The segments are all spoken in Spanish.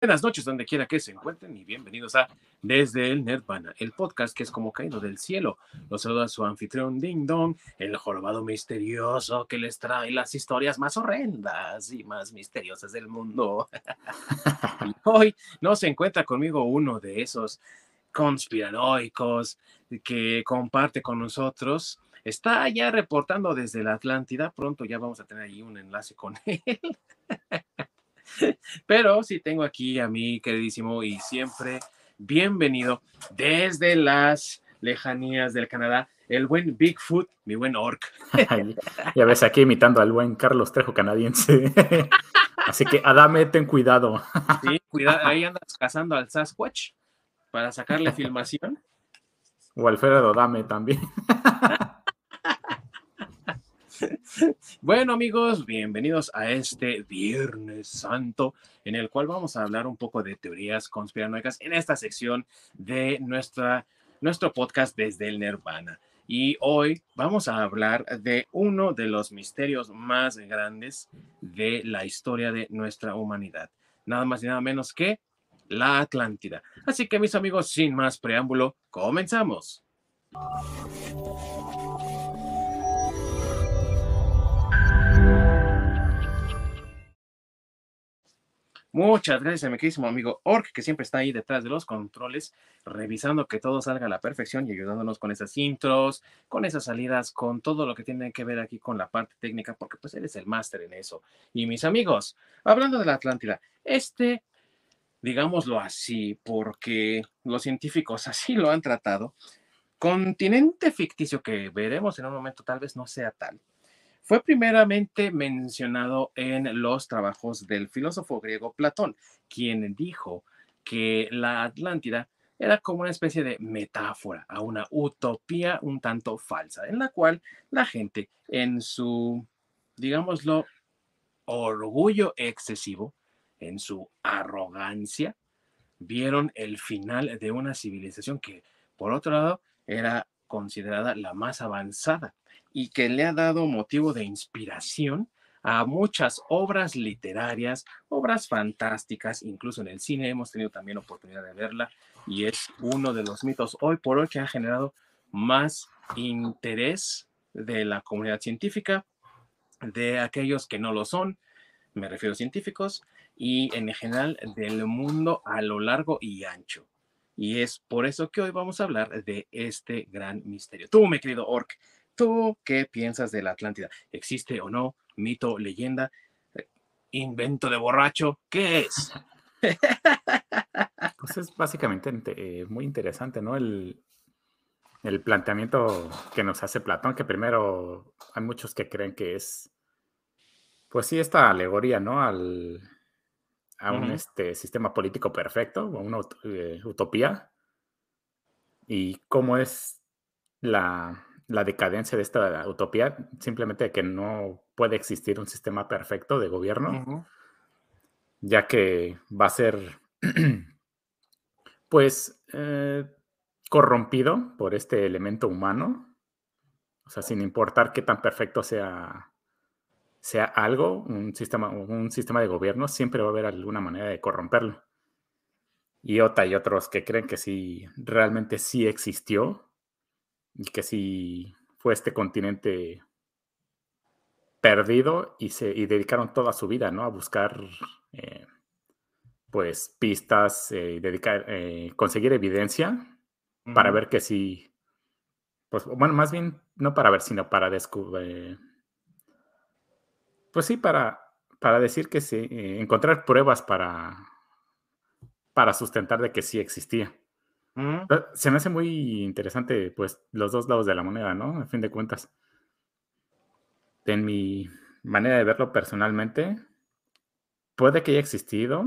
Buenas noches, donde quiera que se encuentren, y bienvenidos a Desde el Nerdvana, el podcast que es como caído del cielo. Los saluda su anfitrión Ding Dong, el jorobado misterioso que les trae las historias más horrendas y más misteriosas del mundo. hoy no se encuentra conmigo uno de esos conspiranoicos que comparte con nosotros. Está ya reportando desde la Atlántida. Pronto ya vamos a tener ahí un enlace con él. Pero sí tengo aquí a mi queridísimo y siempre bienvenido desde las lejanías del Canadá, el buen Bigfoot, mi buen orc. ya ves, aquí imitando al buen Carlos Trejo canadiense. Así que, Adame, ten cuidado. Sí, cuidado, ahí andas cazando al Sasquatch para sacarle filmación. O Alfredo Dame también. Bueno amigos, bienvenidos a este Viernes Santo en el cual vamos a hablar un poco de teorías conspiranoicas en esta sección de nuestra, nuestro podcast desde el Nirvana. Y hoy vamos a hablar de uno de los misterios más grandes de la historia de nuestra humanidad. Nada más y nada menos que la Atlántida. Así que mis amigos, sin más preámbulo, comenzamos. Muchas gracias a mi queridísimo amigo Ork, que siempre está ahí detrás de los controles, revisando que todo salga a la perfección y ayudándonos con esas intros, con esas salidas, con todo lo que tiene que ver aquí con la parte técnica, porque pues él es el máster en eso. Y mis amigos, hablando de la Atlántida, este, digámoslo así, porque los científicos así lo han tratado, continente ficticio que veremos en un momento tal vez no sea tal fue primeramente mencionado en los trabajos del filósofo griego Platón, quien dijo que la Atlántida era como una especie de metáfora a una utopía un tanto falsa, en la cual la gente en su, digámoslo, orgullo excesivo, en su arrogancia, vieron el final de una civilización que, por otro lado, era considerada la más avanzada y que le ha dado motivo de inspiración a muchas obras literarias, obras fantásticas, incluso en el cine hemos tenido también oportunidad de verla y es uno de los mitos hoy por hoy que ha generado más interés de la comunidad científica, de aquellos que no lo son, me refiero a científicos, y en general del mundo a lo largo y ancho. Y es por eso que hoy vamos a hablar de este gran misterio. Tú, mi querido Orc, ¿Tú qué piensas de la Atlántida? ¿Existe o no? ¿Mito, leyenda? Eh, ¿Invento de borracho? ¿Qué es? Pues es básicamente eh, muy interesante, ¿no? El, el planteamiento que nos hace Platón, que primero hay muchos que creen que es, pues sí, esta alegoría, ¿no? Al, a un este, sistema político perfecto, a una eh, utopía, y cómo es la, la decadencia de esta utopía, simplemente que no puede existir un sistema perfecto de gobierno, ya que va a ser, pues, eh, corrompido por este elemento humano, o sea, sin importar qué tan perfecto sea, sea algo, un sistema, un sistema de gobierno, siempre va a haber alguna manera de corromperlo. Y otra y otros que creen que sí, realmente sí existió, y que si fue este continente perdido y se dedicaron toda su vida, ¿no? A buscar, eh, pues, pistas eh, y dedicar, eh, conseguir evidencia para ver que si, pues, bueno, más bien no para ver, sino para descubrir, pues sí, para, para decir que sí, encontrar pruebas para, para sustentar de que sí existía. Se me hace muy interesante, pues, los dos lados de la moneda, ¿no? A fin de cuentas. En mi manera de verlo personalmente, puede que haya existido,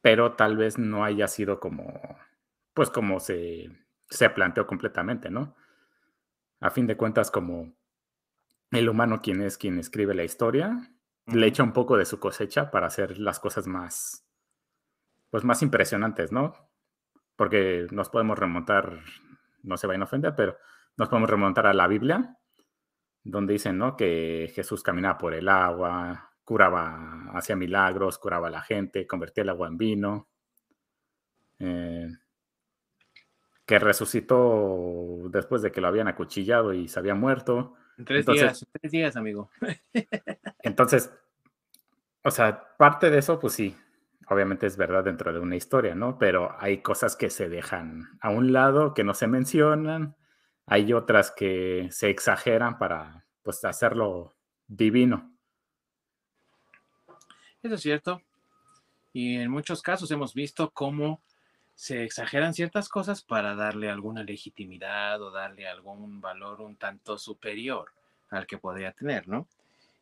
pero tal vez no haya sido como, pues, como se, se planteó completamente, ¿no? A fin de cuentas, como el humano quien es quien escribe la historia, le echa un poco de su cosecha para hacer las cosas más, pues, más impresionantes, ¿no? Porque nos podemos remontar, no se vayan a ofender, pero nos podemos remontar a la Biblia, donde dicen, ¿no? Que Jesús caminaba por el agua, curaba, hacía milagros, curaba a la gente, convertía el agua en vino. Eh, que resucitó después de que lo habían acuchillado y se había muerto. En tres días, tres días, amigo. entonces, o sea, parte de eso, pues sí, obviamente es verdad dentro de una historia, ¿no? Pero hay cosas que se dejan a un lado, que no se mencionan, hay otras que se exageran para, pues, hacerlo divino. Eso es cierto. Y en muchos casos hemos visto cómo se exageran ciertas cosas para darle alguna legitimidad o darle algún valor un tanto superior al que podría tener, ¿no?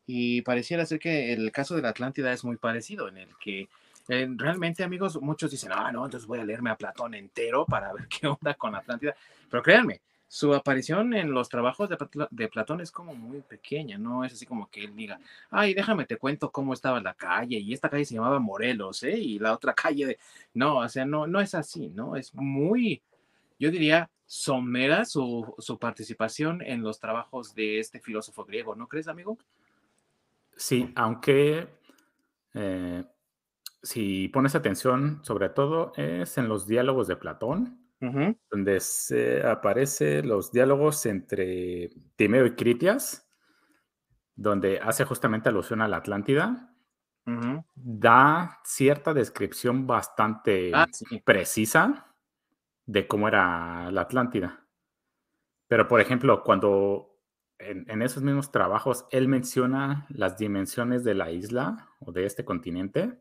Y pareciera ser que el caso de la Atlántida es muy parecido, en el que eh, realmente, amigos, muchos dicen, ah, no, entonces voy a leerme a Platón entero para ver qué onda con Atlántida. Pero créanme, su aparición en los trabajos de, Platón es como muy pequeña, no es así como que él diga, ay, déjame te cuento cómo estaba la calle y esta calle se llamaba Morelos, ¿eh? Y la otra calle de... No, o sea, no, no es así, ¿no? Es muy, yo diría, somera su, su participación en los trabajos de este filósofo griego, ¿no crees, amigo? Sí, aunque eh, si pones atención, sobre todo es en los diálogos de Platón, donde se aparecen los diálogos entre Timeo y Critias, donde hace justamente alusión a la Atlántida, da cierta descripción bastante ah, precisa de cómo era la Atlántida. Pero, por ejemplo, cuando en, en, esos mismos trabajos él menciona las dimensiones de la isla o de este continente,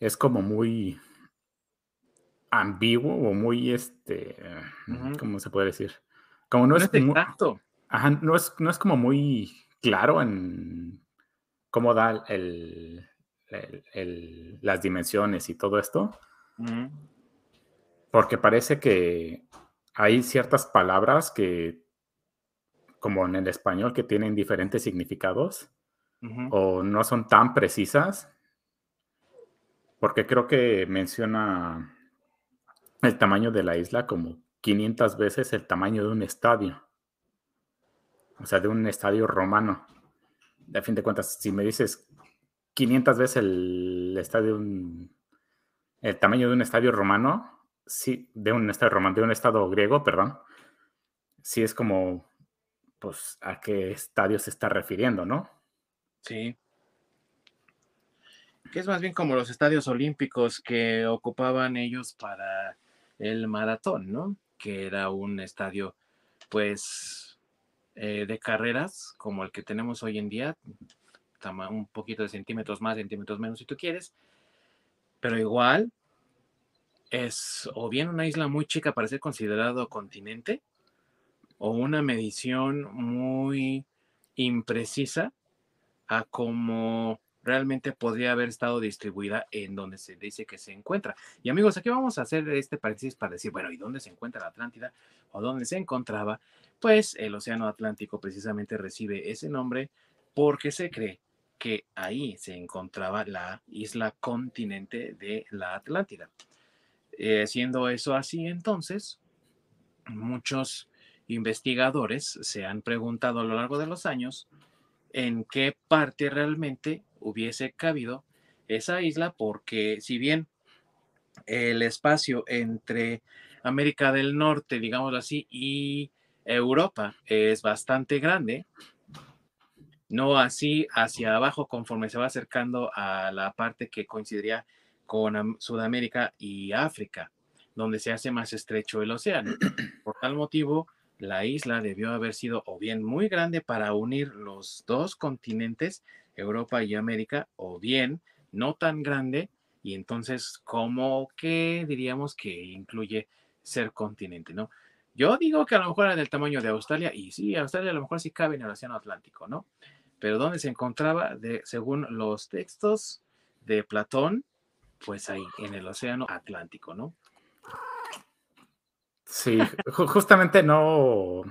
es como muy ambiguo o muy, este, ¿cómo se puede decir? Como no, es, exacto. Ajá, no es, no es como muy claro en cómo da el, las dimensiones y todo esto. Porque parece que hay ciertas palabras que, como en el español, que tienen diferentes significados o no son tan precisas. Porque creo que menciona el tamaño de la isla como 500 veces el tamaño de un estadio. O sea, de un estadio romano. De fin de cuentas, si me dices 500 veces el estadio, el tamaño de un estadio romano, sí, de un estadio romano, de un estado griego, perdón, sí es como, pues, a qué estadio se está refiriendo, ¿no? Sí. Que es más bien como los estadios olímpicos que ocupaban ellos para el maratón, ¿no? Que era un estadio, pues, eh, de carreras como el que tenemos hoy en día, un poquito de centímetros más, centímetros menos si tú quieres, pero igual es o bien una isla muy chica para ser considerado continente, o una medición muy imprecisa a cómo realmente podría haber estado distribuida en donde se dice que se encuentra. Y amigos, aquí vamos a hacer este paréntesis para decir, bueno, ¿y dónde se encuentra la Atlántida? ¿O dónde se encontraba? Pues el Océano Atlántico precisamente recibe ese nombre porque se cree que ahí se encontraba la isla continente de la Atlántida. Eh, siendo eso así, entonces, muchos investigadores se han preguntado a lo largo de los años en qué parte realmente hubiese cabido esa isla, porque si bien el espacio entre América del Norte, digámoslo así, y Europa es bastante grande, no así hacia abajo conforme se va acercando a la parte que coincidiría con Sudamérica y África, donde se hace más estrecho el océano. Por tal motivo, la isla debió haber sido o bien muy grande para unir los dos continentes, Europa y América, o bien no tan grande y entonces como que diríamos que incluye ser continente, ¿no? Yo digo que a lo mejor era del tamaño de Australia y sí, Australia a lo mejor sí cabe en el Océano Atlántico, ¿no? Pero ¿dónde se encontraba? Según los textos de Platón, pues ahí, en el Océano Atlántico, ¿no? Sí, justamente no.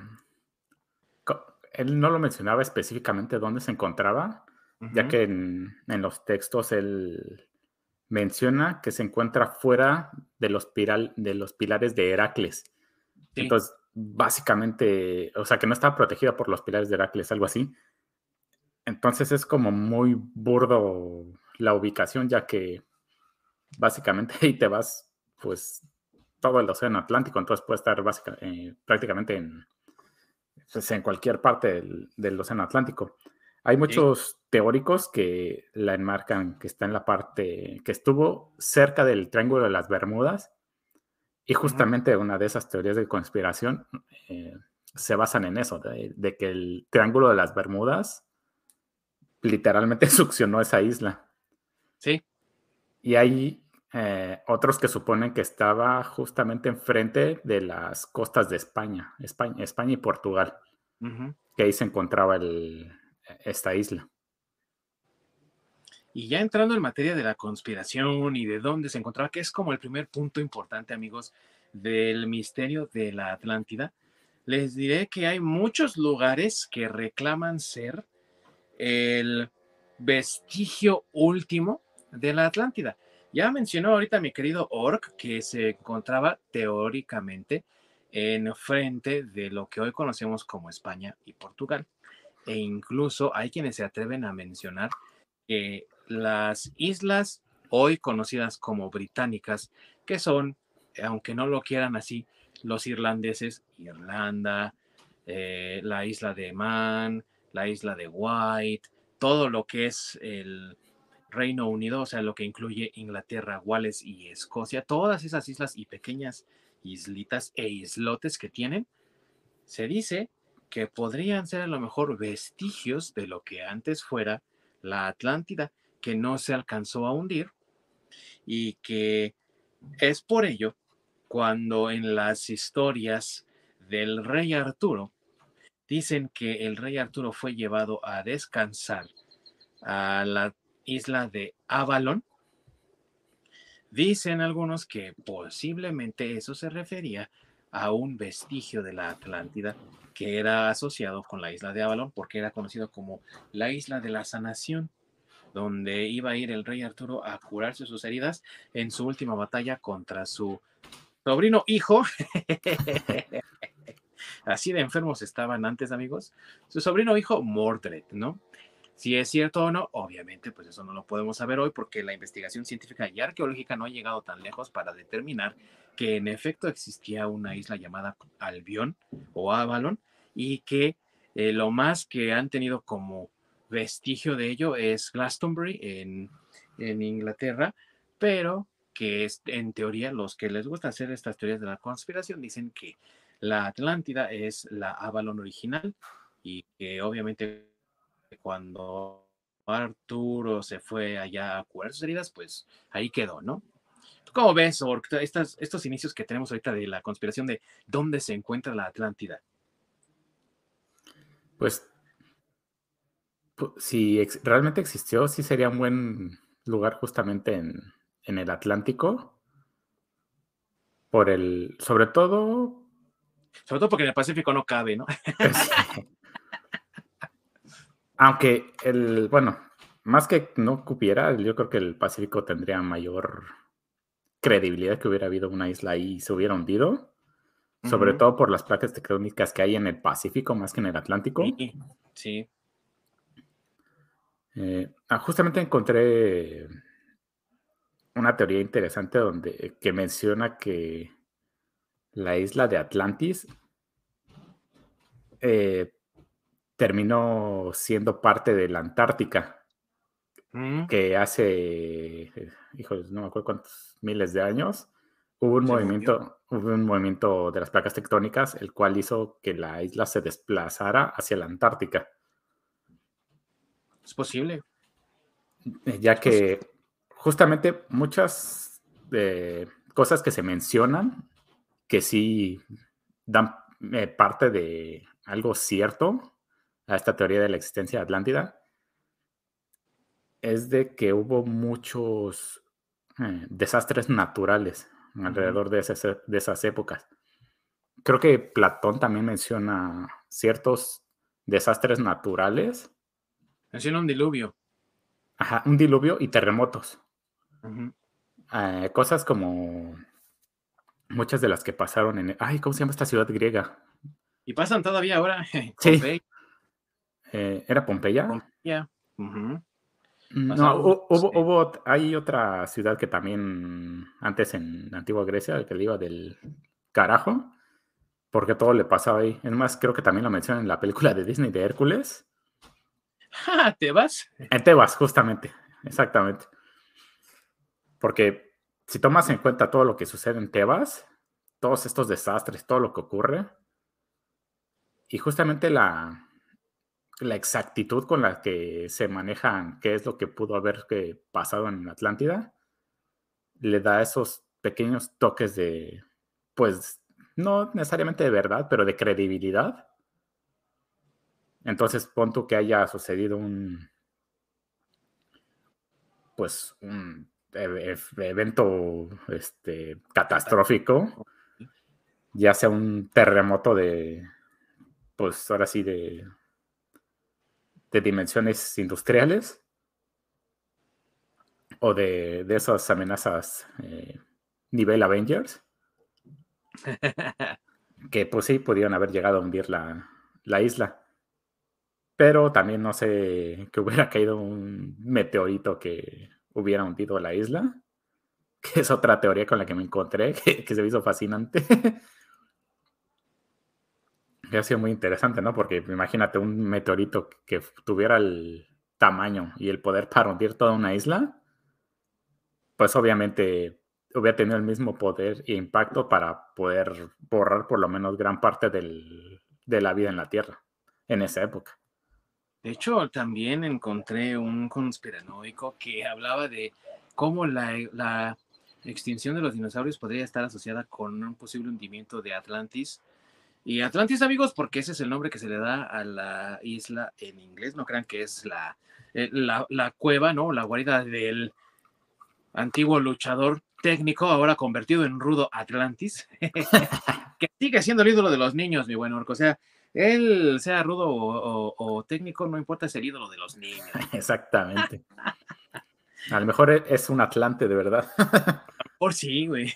Él no lo mencionaba específicamente dónde se encontraba, ya que en, los textos él menciona que se encuentra fuera de los, de los pilares de Heracles. Entonces, básicamente, o sea, que no estaba protegida por los pilares de Heracles, algo así. entonces es como muy burdo la ubicación, ya que básicamente ahí te vas, pues, todo el océano Atlántico, entonces puede estar eh, prácticamente en, pues, en cualquier parte del, océano Atlántico. Hay muchos teóricos que la enmarcan que está en la parte, que estuvo cerca del Triángulo de las Bermudas, y justamente una de esas teorías de conspiración eh, se basan en eso, de, que el Triángulo de las Bermudas literalmente succionó esa isla. Sí. Y hay eh, otros que suponen que estaba justamente enfrente de las costas de España, España, España y Portugal, que ahí se encontraba esta isla. Y ya entrando en materia de la conspiración y de dónde se encontraba, que es como el primer punto importante, amigos, del misterio de la Atlántida, les diré que hay muchos lugares que reclaman ser el vestigio último de la Atlántida. Ya mencionó ahorita mi querido Orc que se encontraba teóricamente en frente de lo que hoy conocemos como España y Portugal. E incluso hay quienes se atreven a mencionar que las islas hoy conocidas como británicas, que son, aunque no lo quieran así, los irlandeses, Irlanda, eh, la isla de Man, la isla de White, todo lo que es el Reino Unido, o sea, lo que incluye Inglaterra, Wales y Escocia, todas esas islas y pequeñas islitas e islotes que tienen, se dice que podrían ser a lo mejor vestigios de lo que antes fuera la Atlántida, que no se alcanzó a hundir y que es por ello cuando en las historias del rey Arturo dicen que el rey Arturo fue llevado a descansar a la isla de Avalon. Dicen algunos que posiblemente eso se refería a un vestigio de la Atlántida que era asociado con la isla de Avalon porque era conocido como la isla de la sanación, donde iba a ir el rey Arturo a curarse sus heridas en su última batalla contra su sobrino hijo. Así de enfermos estaban antes, amigos. Su sobrino hijo Mordred, ¿no? Si es cierto o no, obviamente, pues eso no lo podemos saber hoy porque la investigación científica y arqueológica no ha llegado tan lejos para determinar que en efecto existía una isla llamada Albión o Avalon y que eh, lo más que han tenido como vestigio de ello es Glastonbury en, en Inglaterra, pero que es en teoría los que les gusta hacer estas teorías de la conspiración dicen que la Atlántida es la Avalon original y que obviamente cuando Arturo se fue allá a curar sus heridas, pues ahí quedó, ¿no? ¿Tú cómo ves, Ork, estos inicios que tenemos ahorita de la conspiración de dónde se encuentra la Atlántida? Pues, si realmente existió, sí sería un buen lugar justamente en, en el Atlántico. Por el, sobre todo. Sobre todo porque en el Pacífico no cabe, ¿no? Aunque el, bueno, más que no cupiera, yo creo que el Pacífico tendría mayor credibilidad que hubiera habido una isla ahí y se hubiera hundido. Sobre todo por las placas tectónicas que hay en el Pacífico más que en el Atlántico. Sí. Eh, ah, justamente encontré una teoría interesante donde que menciona que la isla de Atlantis eh, terminó siendo parte de la Antártica, mm. que hace, hijos, no me acuerdo cuántos miles de años, hubo un movimiento, hubo un movimiento de las placas tectónicas, el cual hizo que la isla se desplazara hacia la Antártica. Es posible. Ya que justamente muchas eh, cosas que se mencionan, que sí dan eh, parte de algo cierto, a esta teoría de la existencia de Atlántida es de que hubo muchos eh, desastres naturales alrededor de esas, de esas épocas. Creo que Platón también menciona ciertos desastres naturales. Menciona un diluvio. Ajá, un diluvio y terremotos. Eh, cosas como muchas de las que pasaron en... Ay, ¿cómo se llama esta ciudad griega? Y pasan todavía ahora. Sí. Eh, ¿Era Pompeya? Pompeya. No, hubo, hay otra ciudad que también antes en Antigua Grecia, que le iba del carajo, porque todo le pasaba ahí. Es más, creo que también lo mencionan en la película de Disney de Hércules. Ah, ¿Tebas? En Tebas, justamente, exactamente. Porque si tomas en cuenta todo lo que sucede en Tebas, todos estos desastres, todo lo que ocurre, y justamente la, la exactitud con la que se manejan qué es lo que pudo haber pasado en Atlántida, le da esos pequeños toques de, pues, no necesariamente de verdad, pero de credibilidad. Entonces, pon que haya sucedido un, pues, un evento este, catastrófico, ya sea un terremoto de, pues ahora sí, de de dimensiones industriales o de, esas amenazas eh, nivel Avengers. que pues sí, pudieron haber llegado a hundir la, la isla. Pero también no sé que hubiera caído un meteorito que hubiera hundido la isla, que es otra teoría con la que me encontré, que, que se me hizo fascinante. Ha sido muy interesante, ¿no? Porque imagínate un meteorito que tuviera el tamaño y el poder para hundir toda una isla, pues obviamente hubiera tenido el mismo poder e impacto para poder borrar por lo menos gran parte de la vida en la Tierra en esa época. De hecho, también encontré un conspiranoico que hablaba de cómo la extinción de los dinosaurios podría estar asociada con un posible hundimiento de Atlantis y Atlantis, amigos, porque ese es el nombre que se le da a la isla en inglés. No crean que es la, eh, la, cueva, ¿no? La guarida del antiguo luchador técnico, ahora convertido en rudo Atlantis, que sigue siendo el ídolo de los niños, mi buen orco. O sea, él sea rudo o, técnico, no importa, es el ídolo de los niños. Exactamente. A lo mejor es un Atlante de verdad. Por sí, güey.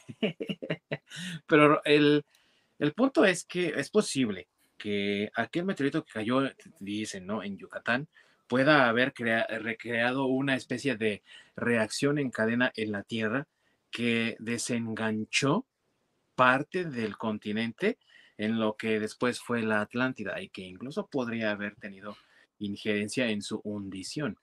Pero el, el punto es que es posible que aquel meteorito que cayó, dicen, ¿no? En Yucatán, pueda haber recreado una especie de reacción en cadena en la Tierra que desenganchó parte del continente en lo que después fue la Atlántida y que incluso podría haber tenido injerencia en su hundición,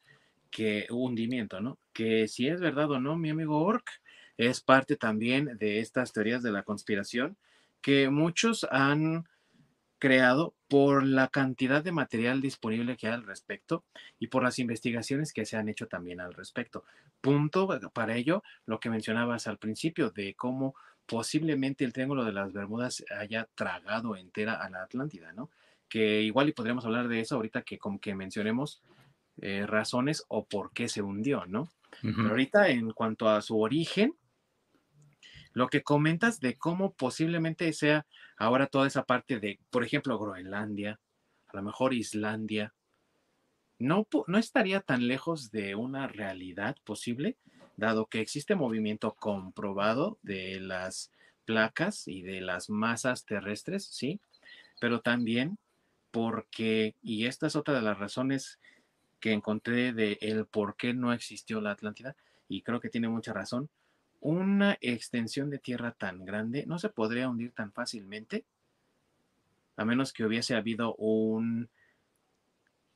que hundimiento, ¿no? Que si es verdad o no, mi amigo Ork, es parte también de estas teorías de la conspiración que muchos han creado por la cantidad de material disponible que hay al respecto y por las investigaciones que se han hecho también al respecto. Punto para ello lo que mencionabas al principio de cómo posiblemente el Triángulo de las Bermudas haya tragado entera a la Atlántida, ¿no? Que igual y podríamos hablar de eso ahorita que como que mencionemos eh, razones o por qué se hundió, ¿no? Pero ahorita en cuanto a su origen, lo que comentas de cómo posiblemente sea ahora toda esa parte de, por ejemplo, Groenlandia, a lo mejor Islandia, no, no estaría tan lejos de una realidad posible, dado que existe movimiento comprobado de las placas y de las masas terrestres, ¿sí? Pero también porque, y esta es otra de las razones que encontré de el por qué no existió la Atlántida, y creo que tiene mucha razón, una extensión de tierra tan grande no se podría hundir tan fácilmente, a menos que hubiese habido un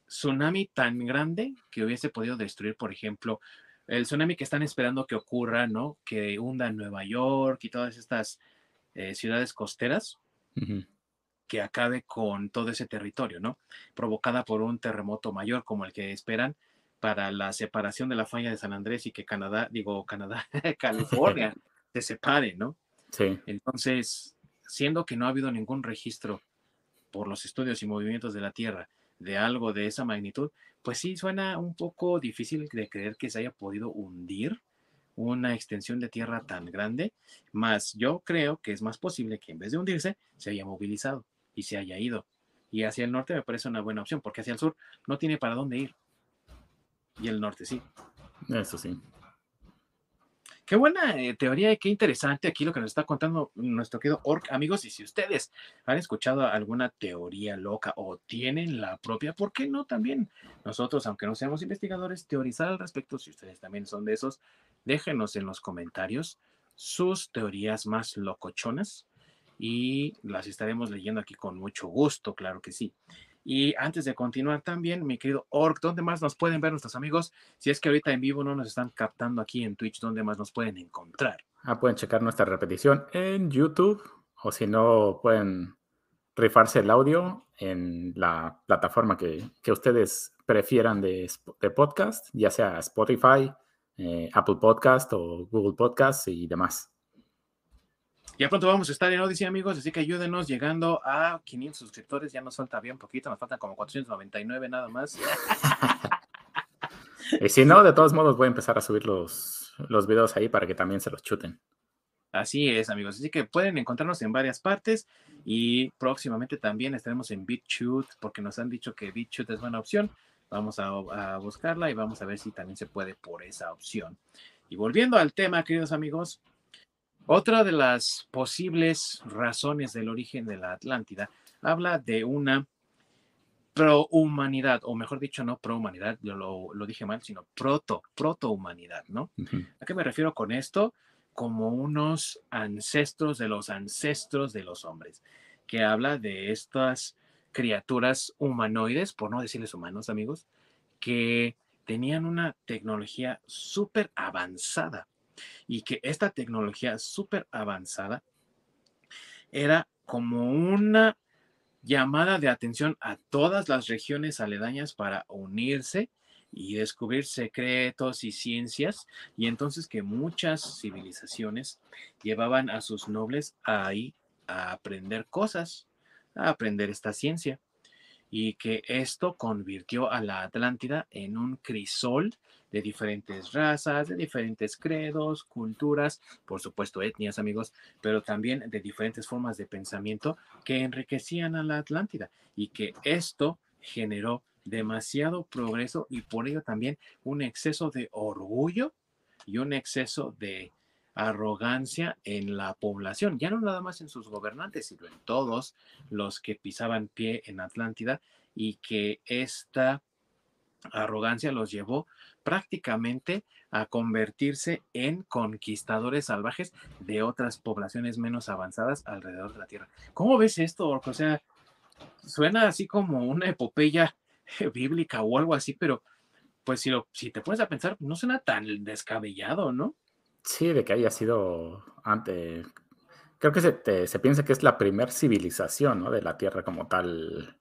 tsunami tan grande que hubiese podido destruir, por ejemplo, el tsunami que están esperando que ocurra, ¿no? Que hunda Nueva York y todas estas eh, ciudades costeras, que acabe con todo ese territorio, ¿no? Provocada por un terremoto mayor como el que esperan, para la separación de la falla de San Andrés y que Canadá, digo Canadá, California se separe, ¿no? Sí. Entonces, siendo que no ha habido ningún registro por los estudios y movimientos de la Tierra de algo de esa magnitud, pues sí suena un poco difícil de creer que se haya podido hundir una extensión de tierra tan grande, más yo creo que es más posible que en vez de hundirse, se haya movilizado y se haya ido. Y hacia el norte me parece una buena opción, porque hacia el sur no tiene para dónde ir. Y el norte sí. Eso sí. Qué buena eh, teoría y qué interesante aquí lo que nos está contando nuestro querido Orc. Amigos, y si ustedes han escuchado alguna teoría loca o tienen la propia, ¿por qué no también nosotros, aunque no seamos investigadores, teorizar al respecto? Si ustedes también son de esos, déjenos en los comentarios sus teorías más locochonas y las estaremos leyendo aquí con mucho gusto, claro que sí. Y antes de continuar también, mi querido Orc, ¿dónde más nos pueden ver nuestros amigos? Si es que ahorita en vivo no nos están captando aquí en Twitch, ¿dónde más nos pueden encontrar? Ah, pueden checar nuestra repetición en YouTube o si no, pueden rifarse el audio en la plataforma que, ustedes prefieran de, podcast, ya sea Spotify, eh, Apple Podcast o Google Podcast y demás. Ya pronto vamos a estar en Odyssey, amigos, así que ayúdenos llegando a 500 suscriptores. Ya nos falta bien poquito, nos faltan como 499 nada más. y si no, de todos modos voy a empezar a subir los, los videos ahí para que también se los chuten. Así es, amigos. Así que pueden encontrarnos en varias partes y próximamente también estaremos en BitChute porque nos han dicho que BitChute es buena opción. Vamos a, a, buscarla y vamos a ver si también se puede por esa opción. Y volviendo al tema, queridos amigos, otra de las posibles razones del origen de la Atlántida habla de una prohumanidad, o mejor dicho, no prohumanidad, yo lo, lo dije mal, sino proto, protohumanidad, ¿no? ¿A qué me refiero con esto? Como unos ancestros de los ancestros de los hombres, que habla de estas criaturas humanoides, por no decirles humanos, amigos, que tenían una tecnología súper avanzada y que esta tecnología súper avanzada era como una llamada de atención a todas las regiones aledañas para unirse y descubrir secretos y ciencias, y entonces que muchas civilizaciones llevaban a sus nobles ahí a aprender cosas, a aprender esta ciencia, y que esto convirtió a la Atlántida en un crisol de diferentes razas, de diferentes credos, culturas, por supuesto etnias, amigos, pero también de diferentes formas de pensamiento que enriquecían a la Atlántida y que esto generó demasiado progreso y por ello también un exceso de orgullo y un exceso de arrogancia en la población, ya no nada más en sus gobernantes, sino en todos los que pisaban pie en Atlántida y que esta arrogancia los llevó prácticamente a convertirse en conquistadores salvajes de otras poblaciones menos avanzadas alrededor de la Tierra. ¿Cómo ves esto, O sea, suena así como una epopeya bíblica o algo así, pero pues si, lo, si te pones a pensar, no suena tan descabellado, ¿no? Sí, de que haya sido antes. Creo que se, se piensa que es la primer civilización ¿no? de la Tierra como tal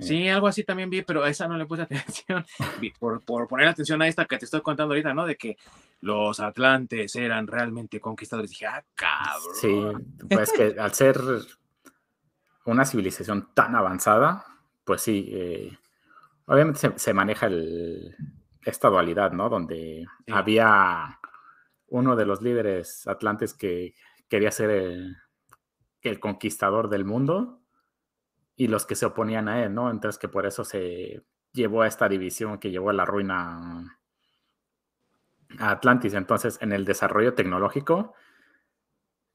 Sí, algo así también vi, pero a esa no le puse atención. Por, por, poner atención a esta que te estoy contando ahorita, ¿no? De que los atlantes eran realmente conquistadores. Dije, ah, cabrón. Sí, pues que al ser una civilización tan avanzada, pues sí, eh, obviamente se, maneja el, esta dualidad, ¿no? Donde había uno de los líderes atlantes que quería ser el conquistador del mundo y los que se oponían a él, ¿no? Entonces que por eso se llevó a esta división que llevó a la ruina a Atlantis. Entonces, en el desarrollo tecnológico,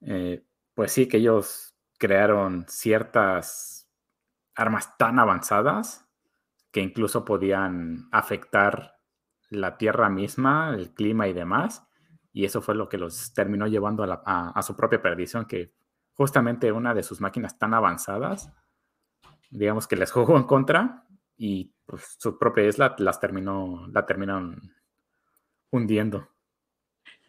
eh, pues sí que ellos crearon ciertas armas tan avanzadas que incluso podían afectar la Tierra misma, el clima y demás. Y eso fue lo que los terminó llevando a, a su propia perdición, que justamente una de sus máquinas tan avanzadas digamos que les jugó en contra y pues, su propia isla las terminó, la terminaron hundiendo.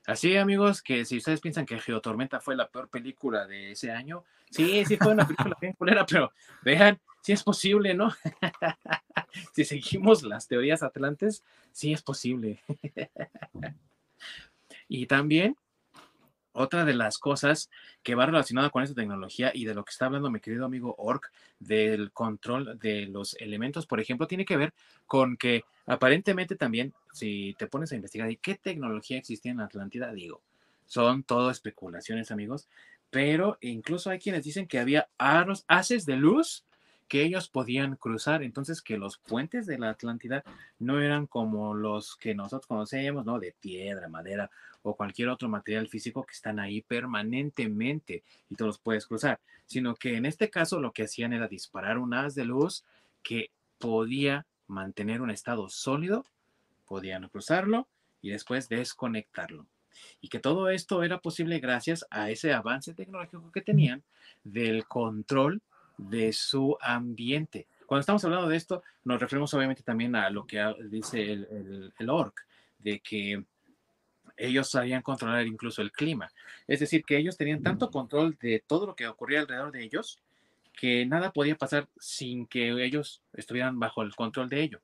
Así, amigos, que si ustedes piensan que Geotormenta fue la peor película de ese año, sí, sí fue una película bien culera, pero vean, sí es posible, ¿no? si seguimos las teorías atlantes, sí es posible. Y también otra de las cosas que va relacionada con esta tecnología y de lo que está hablando mi querido amigo Ork del control de los elementos, por ejemplo, tiene que ver con que aparentemente también, si te pones a investigar y qué tecnología existía en Atlántida, digo, son todo especulaciones, amigos, pero incluso hay quienes dicen que había aros, haces de luz que ellos podían cruzar, entonces que los puentes de la Atlántida no eran como los que nosotros conocemos, ¿no? De piedra, madera o cualquier otro material físico que están ahí permanentemente y tú los puedes cruzar, sino que en este caso lo que hacían era disparar un haz de luz que podía mantener un estado sólido, podían cruzarlo y después desconectarlo. Y que todo esto era posible gracias a ese avance tecnológico que tenían del control de su ambiente. Cuando estamos hablando de esto, nos referimos obviamente también a lo que dice el, el, ORC, de que ellos sabían controlar incluso el clima. Es decir, que ellos tenían tanto control de todo lo que ocurría alrededor de ellos que nada podía pasar sin que ellos estuvieran bajo el control de ello.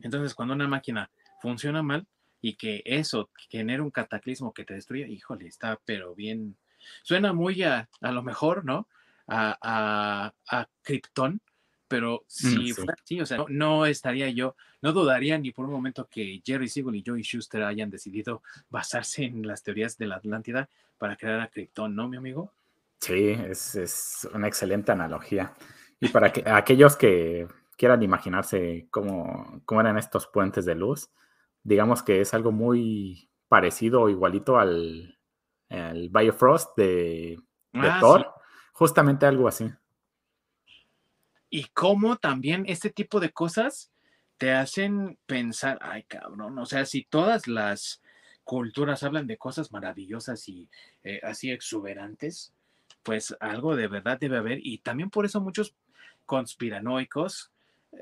Entonces, cuando una máquina funciona mal y que eso genera un cataclismo que te destruye, híjole, está pero bien. Suena muy a, a lo mejor, ¿no? A, a, a Krypton, pero mm, si fuera así, o sea, no, estaría yo, no dudaría ni por un momento que Jerry Siegel y Joey Schuster hayan decidido basarse en las teorías de la Atlántida para crear a Krypton, ¿no, mi amigo? Sí, es, es una excelente analogía. Y para que, aquellos que quieran imaginarse cómo, cómo, eran estos puentes de luz, digamos que es algo muy parecido o igualito al, al Biofrost de, ah, Thor, justamente algo así. Y cómo también este tipo de cosas te hacen pensar, ay cabrón, o sea, si todas las culturas hablan de cosas maravillosas y eh, así exuberantes, pues algo de verdad debe haber y también por eso muchos conspiranoicos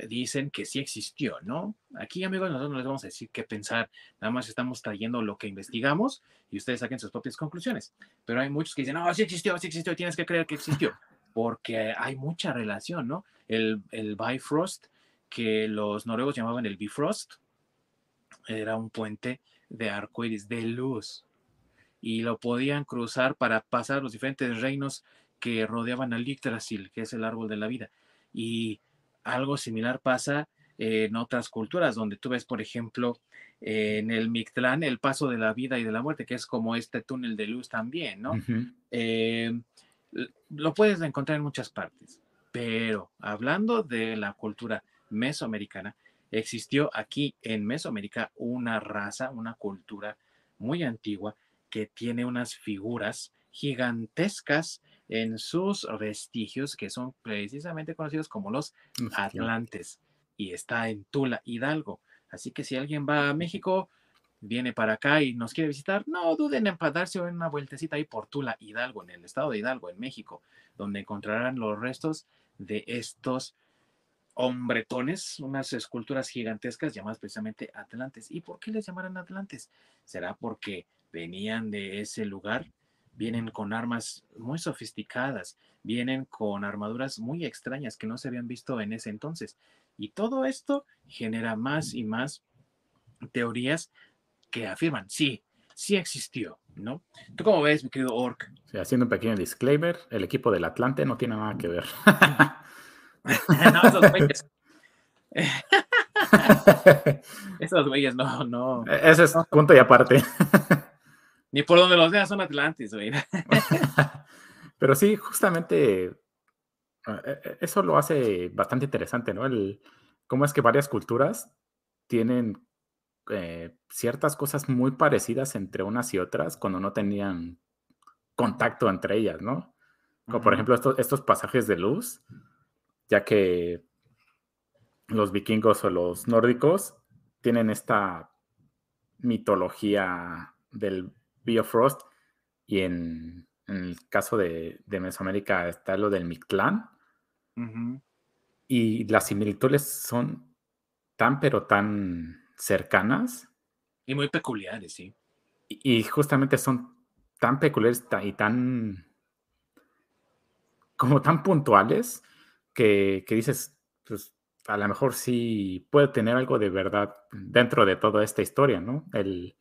dicen que sí existió, ¿no? Aquí, amigos, nosotros no les vamos a decir qué pensar, nada más estamos trayendo lo que investigamos y ustedes saquen sus propias conclusiones. Pero hay muchos que dicen, no, sí existió, sí existió, tienes que creer que existió, porque hay mucha relación, ¿no? El, el Bifrost, que los noruegos llamaban el Bifrost, era un puente de arcoíris, de luz, y lo podían cruzar para pasar los diferentes reinos que rodeaban al Yggdrasil, que es el árbol de la vida. Y algo similar pasa en otras culturas, donde tú ves, por ejemplo, en el Mictlán, el paso de la vida y de la muerte, que es como este túnel de luz también, ¿no? Eh, lo puedes encontrar en muchas partes, pero hablando de la cultura mesoamericana, existió aquí en Mesoamérica una raza, una cultura muy antigua que tiene unas figuras gigantescas en sus vestigios que son precisamente conocidos como los Atlantes y está en Tula, Hidalgo. Así que si alguien va a México, viene para acá y nos quiere visitar, no duden en darse una vueltecita ahí por Tula, Hidalgo, en el estado de Hidalgo, en México, donde encontrarán los restos de estos hombretones, unas esculturas gigantescas llamadas precisamente Atlantes. ¿Y por qué les llamarán Atlantes? ¿Será porque venían de ese lugar, vienen con armas muy sofisticadas, vienen con armaduras muy extrañas que no se habían visto en ese entonces. Y todo esto genera más y más teorías que afirman, sí, sí existió, ¿no? ¿Tú cómo ves, mi querido Orc? haciendo un pequeño disclaimer, el equipo del Atlante no tiene nada que ver. no, esos güeyes. esos güeyes no, no. Ese es punto y aparte. Ni por donde los veas son Atlantis, güey. Pero sí, justamente ah, e, e, eso lo hace bastante interesante, ¿no? El, cómo es que varias culturas tienen eh, ciertas cosas muy parecidas entre unas y otras cuando no tenían contacto entre ellas, ¿no? Como por ejemplo estos, estos pasajes de luz, ya que los vikingos o los nórdicos tienen esta mitología del Biofrost y en, el caso de, Mesoamérica está lo del Mictlán. Y las similitudes son tan pero tan cercanas. Y muy peculiares, sí. Y, justamente son tan peculiares y tan como tan puntuales que, que dices, pues a lo mejor sí puede tener algo de verdad dentro de toda esta historia, ¿no? El,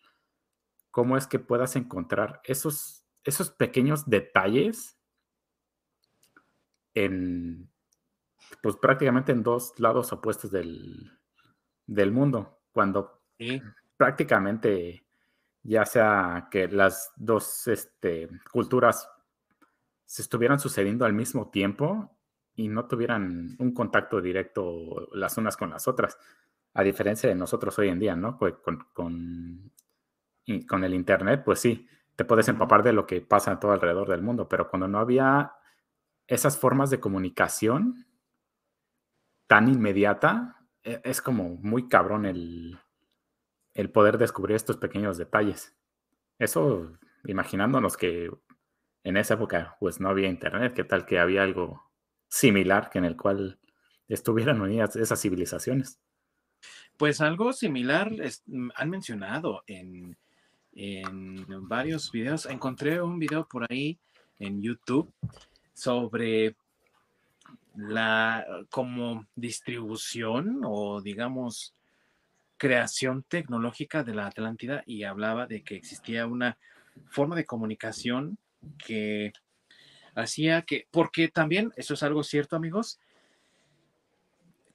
cómo es que puedas encontrar esos, esos pequeños detalles en, pues prácticamente en dos lados opuestos del, mundo, cuando prácticamente ya sea que las dos este, culturas se estuvieran sucediendo al mismo tiempo, y no tuvieran un contacto directo las unas con las otras, a diferencia de nosotros hoy en día, ¿no? Pues con, con, con el Internet, pues sí, te puedes empapar de lo que pasa todo alrededor del mundo, pero cuando no había esas formas de comunicación tan inmediata, e, es como muy cabrón el, el poder descubrir estos pequeños detalles. Eso, imaginándonos que en esa época pues no había internet, qué tal que había algo similar que en el cual estuvieran unidas esas civilizaciones. Pues algo similar mm, han mencionado en, varios videos. Encontré un video por ahí en YouTube sobre la como distribución o digamos creación tecnológica de la Atlántida y hablaba de que existía una forma de comunicación que hacía que, porque también, eso es algo cierto amigos,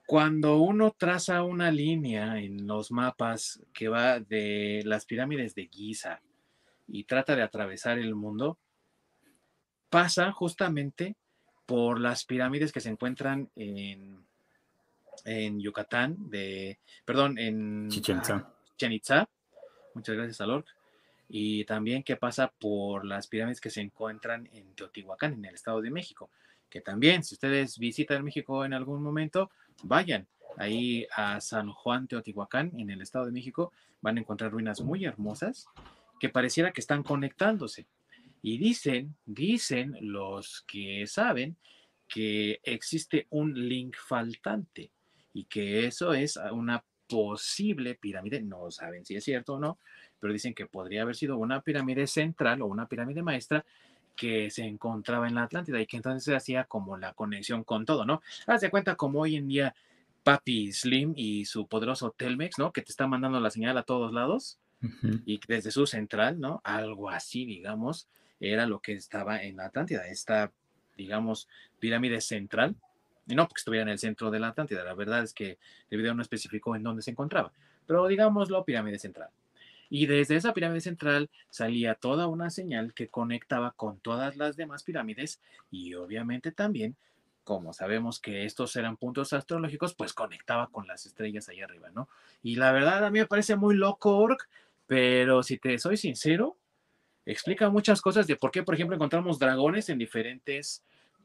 cuando uno traza una línea en los mapas que va de las pirámides de Giza y trata de atravesar el mundo, pasa justamente por las pirámides que se encuentran en, en Yucatán, de, perdón, en Chichen Itza. Muchas gracias, Alor. Y también que pasa por las pirámides que se encuentran en Teotihuacán, en el Estado de México. Que también, si ustedes visitan México en algún momento, vayan ahí a San Juan Teotihuacán, en el Estado de México, van a encontrar ruinas muy hermosas que pareciera que están conectándose. Y dicen, dicen los que saben que existe un link faltante y que eso es una posible pirámide, no saben si es cierto o no, pero dicen que podría haber sido una pirámide central o una pirámide maestra que se encontraba en la Atlántida y que entonces se hacía como la conexión con todo, ¿no? Haz de cuenta como hoy en día Papi Slim y su poderoso Telmex, ¿no? Que te está mandando la señal a todos lados y desde su central, ¿no? Algo así, digamos, era lo que estaba en la Atlántida, esta, digamos, pirámide central. Y no porque estuviera en el centro de la Atlántida, la verdad es que el video no especificó en dónde se encontraba, pero digámoslo, pirámide central. Y desde esa pirámide central salía toda una señal que conectaba con todas las demás pirámides y obviamente también, como sabemos que estos eran puntos astrológicos, pues conectaba con las estrellas ahí arriba, ¿no? Y la verdad a mí me parece muy loco, Orc, pero si te soy sincero, explica muchas cosas de por qué, por ejemplo, encontramos dragones en diferentes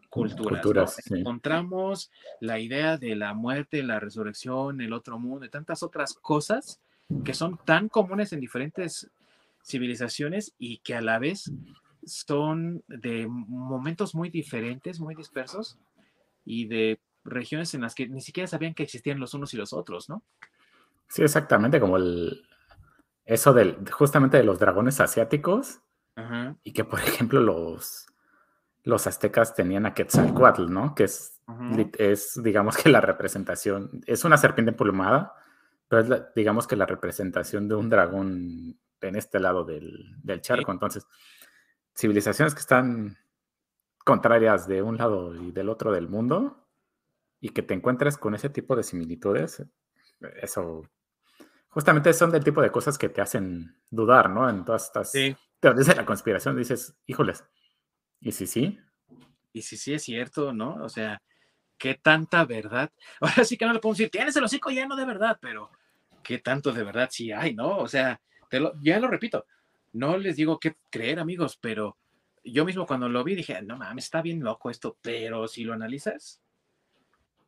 culturas. Encontramos la idea de la muerte, la resurrección, el otro mundo, y tantas otras cosas que son tan comunes en diferentes civilizaciones y que a la vez son de momentos muy diferentes, muy dispersos y de regiones en las que ni siquiera sabían que existían los unos y los otros, ¿no? Sí, exactamente, como el eso del justamente de los dragones asiáticos y que por ejemplo los los aztecas tenían a Quetzalcoatl, ¿no? Que es, es digamos que la representación, es una serpiente emplumada, pero es, digamos que la representación de un dragón en este lado del, charco. Entonces, civilizaciones que están contrarias de un lado y del otro del mundo y que te encuentres con ese tipo de similitudes, eso justamente son del tipo de cosas que te hacen dudar, ¿no? En todas estas sí. teorías de la conspiración dices, híjoles, ¿y si sí? Y si sí es cierto, ¿no? O sea, qué tanta verdad. Ahora sí que no le puedo decir, tienes el hocico lleno de verdad, pero qué tanto de verdad sí hay, ¿no? O sea, te lo, ya lo repito, no les digo qué creer, amigos, pero yo mismo cuando lo vi dije, no mames, está bien loco esto, pero si lo analizas,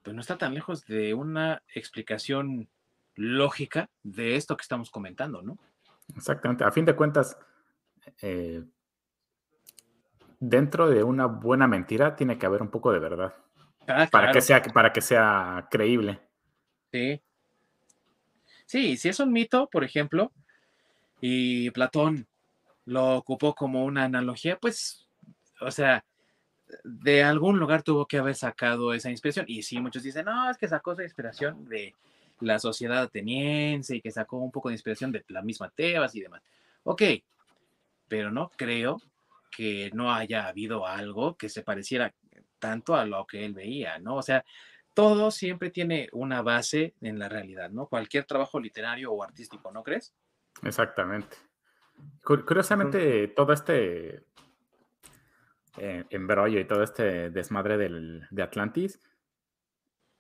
pues no está tan lejos de una explicación lógica de esto que estamos comentando, ¿no? Exactamente. A fin de cuentas, eh, dentro de una buena mentira tiene que haber un poco de verdad. Ah, para, que sea, para que sea creíble. Sí. Sí, si es un mito, por ejemplo, y Platón lo ocupó como una analogía, pues, o sea, de algún lugar tuvo que haber sacado esa inspiración. Y sí, muchos dicen, no, es que sacó esa inspiración de la sociedad ateniense y que sacó un poco de inspiración de la misma Tebas y demás. Ok, pero no creo que no haya habido algo que se pareciera tanto a lo que él veía, ¿no? O sea, todo siempre tiene una base en la realidad, ¿no? Cualquier trabajo literario o artístico, ¿no crees? Exactamente. Curiosamente, todo este, eh, embrollo y todo este desmadre de Atlantis,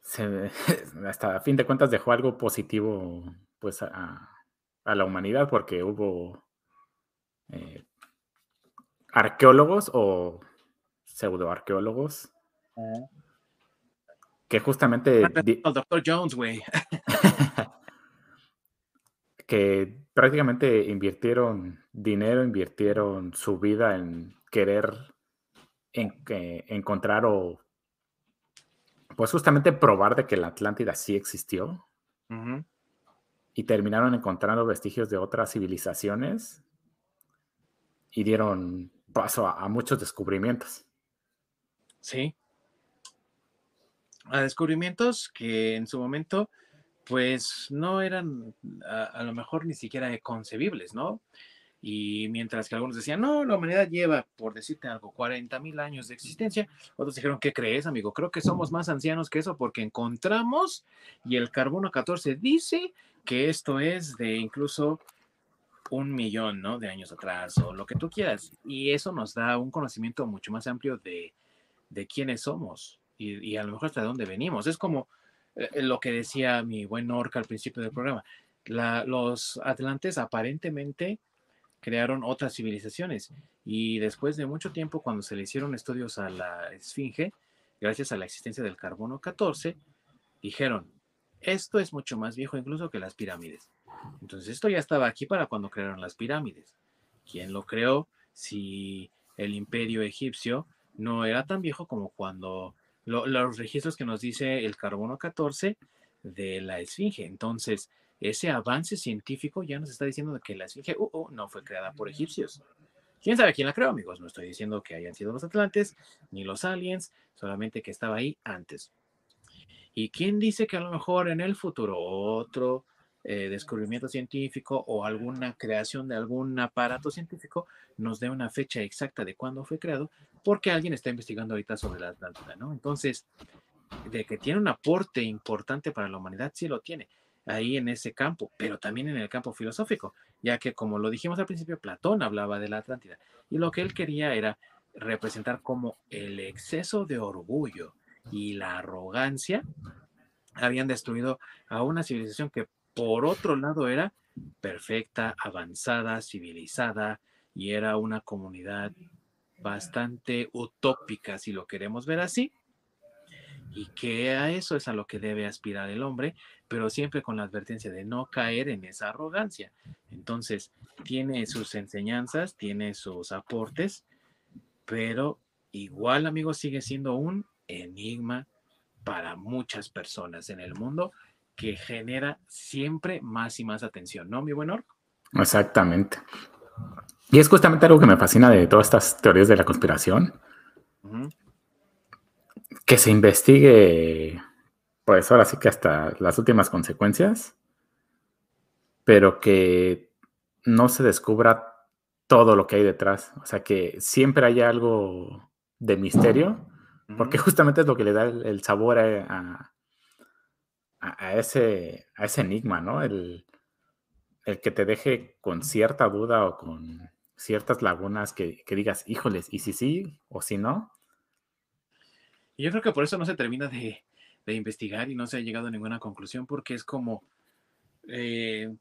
hasta a fin de cuentas dejó algo positivo pues a, la humanidad porque hubo eh, arqueólogos o pseudoarqueólogos que justamente... El doctor Jones, güey. que prácticamente invirtieron dinero, invirtieron su vida en querer en, encontrar o pues justamente probar de que la Atlántida sí existió. Y terminaron encontrando vestigios de otras civilizaciones y dieron paso a, muchos descubrimientos. Sí. A descubrimientos que en su momento, pues no eran a, lo mejor ni siquiera concebibles, ¿no? Y mientras que algunos decían, no, la humanidad lleva, por decirte algo, 40 mil años de existencia, otros dijeron, ¿qué crees, amigo? Creo que somos más ancianos que eso porque encontramos y el carbono 14 dice que esto es de incluso un millón ¿no? de años atrás o lo que tú quieras. Y eso nos da un conocimiento mucho más amplio de, de quiénes somos y, a lo mejor hasta de dónde venimos. Es como eh, lo que decía mi buen Orca al principio del programa. los atlantes aparentemente crearon otras civilizaciones y después de mucho tiempo cuando se le hicieron estudios a la esfinge, gracias a la existencia del carbono 14, dijeron, esto es mucho más viejo incluso que las pirámides. Entonces esto ya estaba aquí para cuando crearon las pirámides. ¿Quién lo creó? Si el imperio egipcio no era tan viejo como cuando los registros que nos dice el carbono 14 de la esfinge. Entonces, ese avance científico ya nos está diciendo que la esfinge uh, uh, no fue creada por egipcios. ¿Quién sabe quién la creó, amigos? No estoy diciendo que hayan sido los atlantes ni los aliens, solamente que estaba ahí antes. ¿Y quién dice que a lo mejor en el futuro otro eh, descubrimiento científico o alguna creación de algún aparato científico nos dé una fecha exacta de cuándo fue creado, porque alguien está investigando ahorita sobre la Atlántida, ¿no? Entonces, de que tiene un aporte importante para la humanidad, sí lo tiene ahí en ese campo, pero también en el campo filosófico, ya que como lo dijimos al principio, Platón hablaba de la Atlántida y lo que él quería era representar como el exceso de orgullo y la arrogancia habían destruido a una civilización que por otro lado, era perfecta, avanzada, civilizada y era una comunidad bastante utópica, si lo queremos ver así. Y que a eso es a lo que debe aspirar el hombre, pero siempre con la advertencia de no caer en esa arrogancia. Entonces, tiene sus enseñanzas, tiene sus aportes, pero igual, amigos, sigue siendo un enigma para muchas personas en el mundo que genera siempre más y más atención, ¿no, mi buen Orc? Exactamente. Y es justamente algo que me fascina de todas estas teorías de la conspiración. Que se investigue, pues ahora sí que hasta las últimas consecuencias, pero que no se descubra todo lo que hay detrás. O sea, que siempre haya algo de misterio, porque justamente es lo que le da el, sabor a, a, ese, a ese enigma, ¿no? El, el que te deje con cierta duda o con ciertas lagunas que, digas, híjoles, ¿y si sí o si no? yo creo que por eso no se termina de, investigar y no se ha llegado a ninguna conclusión, porque es como eh,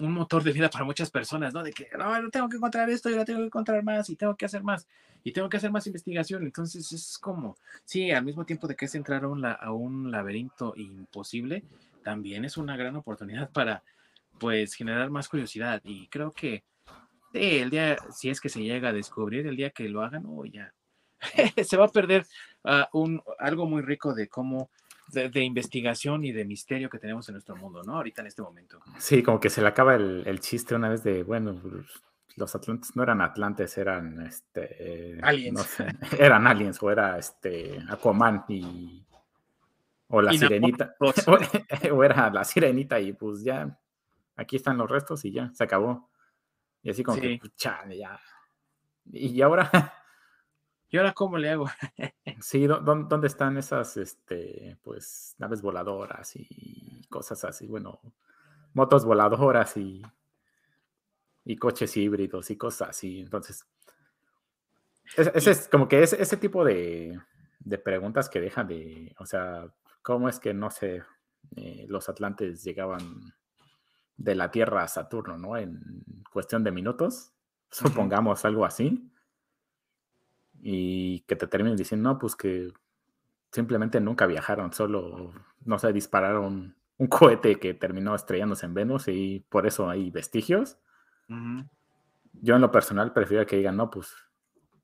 un motor de vida para muchas personas, ¿no? De que, no, tengo que encontrar esto, yo tengo que encontrar más y tengo que hacer más y tengo que hacer más investigación. Entonces es como, sí, al mismo tiempo de que es entrar a un, a un laberinto imposible, también es una gran oportunidad para, pues, generar más curiosidad. Y creo que el día, si es que se llega a descubrir, el día que lo hagan, oh, ya, se va a perder ah, un, algo muy rico de cómo de, investigación y de misterio que tenemos en nuestro mundo, ¿no? Ahorita en este momento. Sí, como que se le acaba el, chiste una vez de, bueno, pues, los atlantes no eran atlantes, eran este. Aliens. eran aliens o era este Aquaman y. O la sirenita. o, era la sirenita y pues ya. Aquí están los restos y ya, se acabó. Y así como que, pues, ya. Y ahora. ¿Y ahora cómo le hago? sí, ¿dónde están esas, este, pues, naves voladoras y cosas así? Bueno, motos voladoras y, y coches híbridos y cosas así. Entonces, Ese es como que ese, ese tipo de, de, preguntas que dejan de, o sea, ¿cómo es que no sé, eh, los atlantes llegaban de la Tierra a Saturno, ¿no? En cuestión de minutos, supongamos algo así, y que te terminen diciendo, no, pues que simplemente nunca viajaron, solo, no sé, dispararon un cohete que terminó estrellándose en Venus y por eso hay vestigios. Yo en lo personal prefiero que digan, no, pues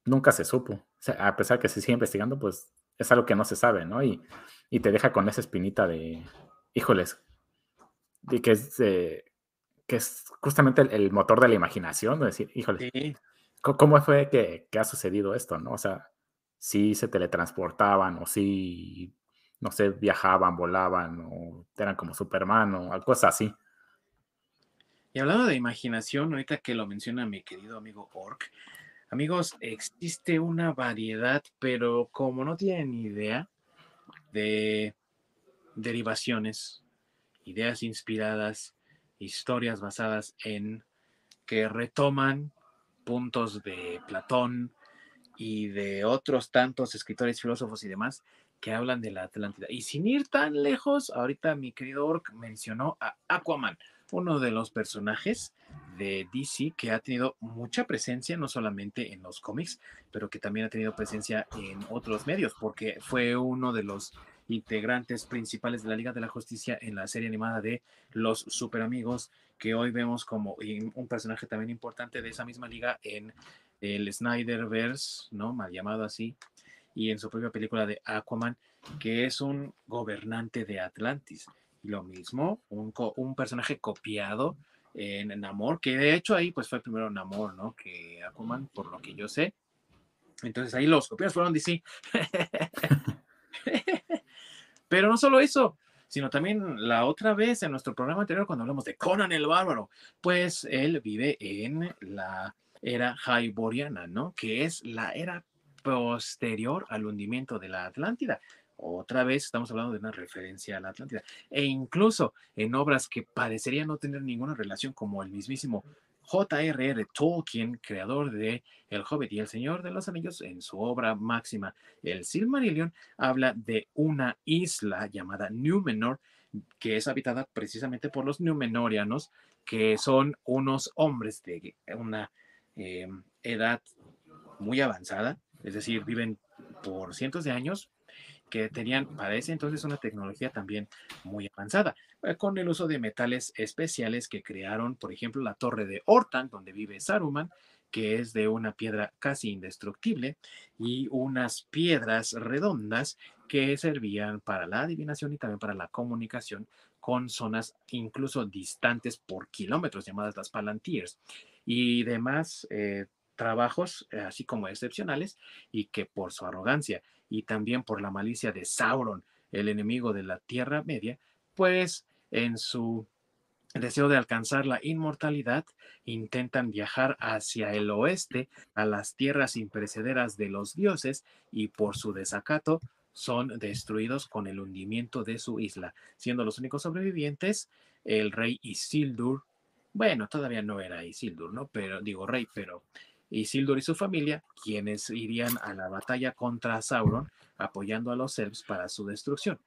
nunca se supo. a pesar que se sigue investigando, pues es algo que no se sabe, ¿no? Y, te deja con esa espinita de, híjoles, de que es, que es justamente el, motor de la imaginación, de decir, híjoles, ¿cómo fue que, ha sucedido esto, no? O sea, si se teletransportaban o si, no sé, viajaban, volaban o eran como Superman o cosas así. Y hablando de imaginación, ahorita que lo menciona mi querido amigo Ork, amigos, existe una variedad, pero como no tienen idea de derivaciones, ideas inspiradas, historias basadas en que retoman puntos de Platón y de otros tantos escritores, filósofos y demás que hablan de la Atlántida. Y sin ir tan lejos, ahorita mi querido Ork mencionó a Aquaman, uno de los personajes de DC que ha tenido mucha presencia, no solamente en los cómics, pero que también ha tenido presencia en otros medios, porque fue uno de los integrantes principales de la Liga de la Justicia en la serie animada de Los Super Amigos, que hoy vemos como un personaje también importante de esa misma liga en el Snyderverse, ¿no? Mal llamado así, y en su propia película de Aquaman, que es un gobernante de Atlantis. Y lo mismo, un, un personaje copiado en Namor, que de hecho ahí pues fue primero Namor, ¿no? Que Aquaman, por lo que yo sé. Entonces ahí los copiados fueron DC. Pero no solo eso, sino también la otra vez en nuestro programa anterior cuando hablamos de Conan el Bárbaro, pues él vive en la era Hyboriana, ¿no? Que es la era posterior al hundimiento de la Atlántida. Otra vez estamos hablando de una referencia a la Atlántida. E incluso en obras que parecerían no tener ninguna relación, como el mismísimo J.R.R. Tolkien, creador de El Hobbit y El Señor de los Anillos, en su obra máxima, El Silmarillion, habla de una isla llamada Númenor, que es habitada precisamente por los Númenorianos, que son unos hombres de una eh, edad muy avanzada, es decir, viven por cientos de años, que tenían para ese entonces una tecnología también muy avanzada, eh, con el uso de metales especiales que crearon, por ejemplo, la torre de Ortan, donde vive Saruman, que es de una piedra casi indestructible, y unas piedras redondas que servían para la adivinación y también para la comunicación con zonas incluso distantes por kilómetros, llamadas las Palantirs, y demás eh, trabajos, eh, así como excepcionales, y que por su arrogancia y también por la malicia de Sauron, el enemigo de la Tierra Media, pues en su deseo de alcanzar la inmortalidad, intentan viajar hacia el oeste, a las tierras imperecederas de los dioses, y por su desacato son destruidos con el hundimiento de su isla, siendo los únicos sobrevivientes el rey Isildur. Bueno, todavía no era Isildur, ¿no? Pero digo rey, pero Isildur y su familia, quienes irían a la batalla contra Sauron, apoyando a los elfos para su destrucción.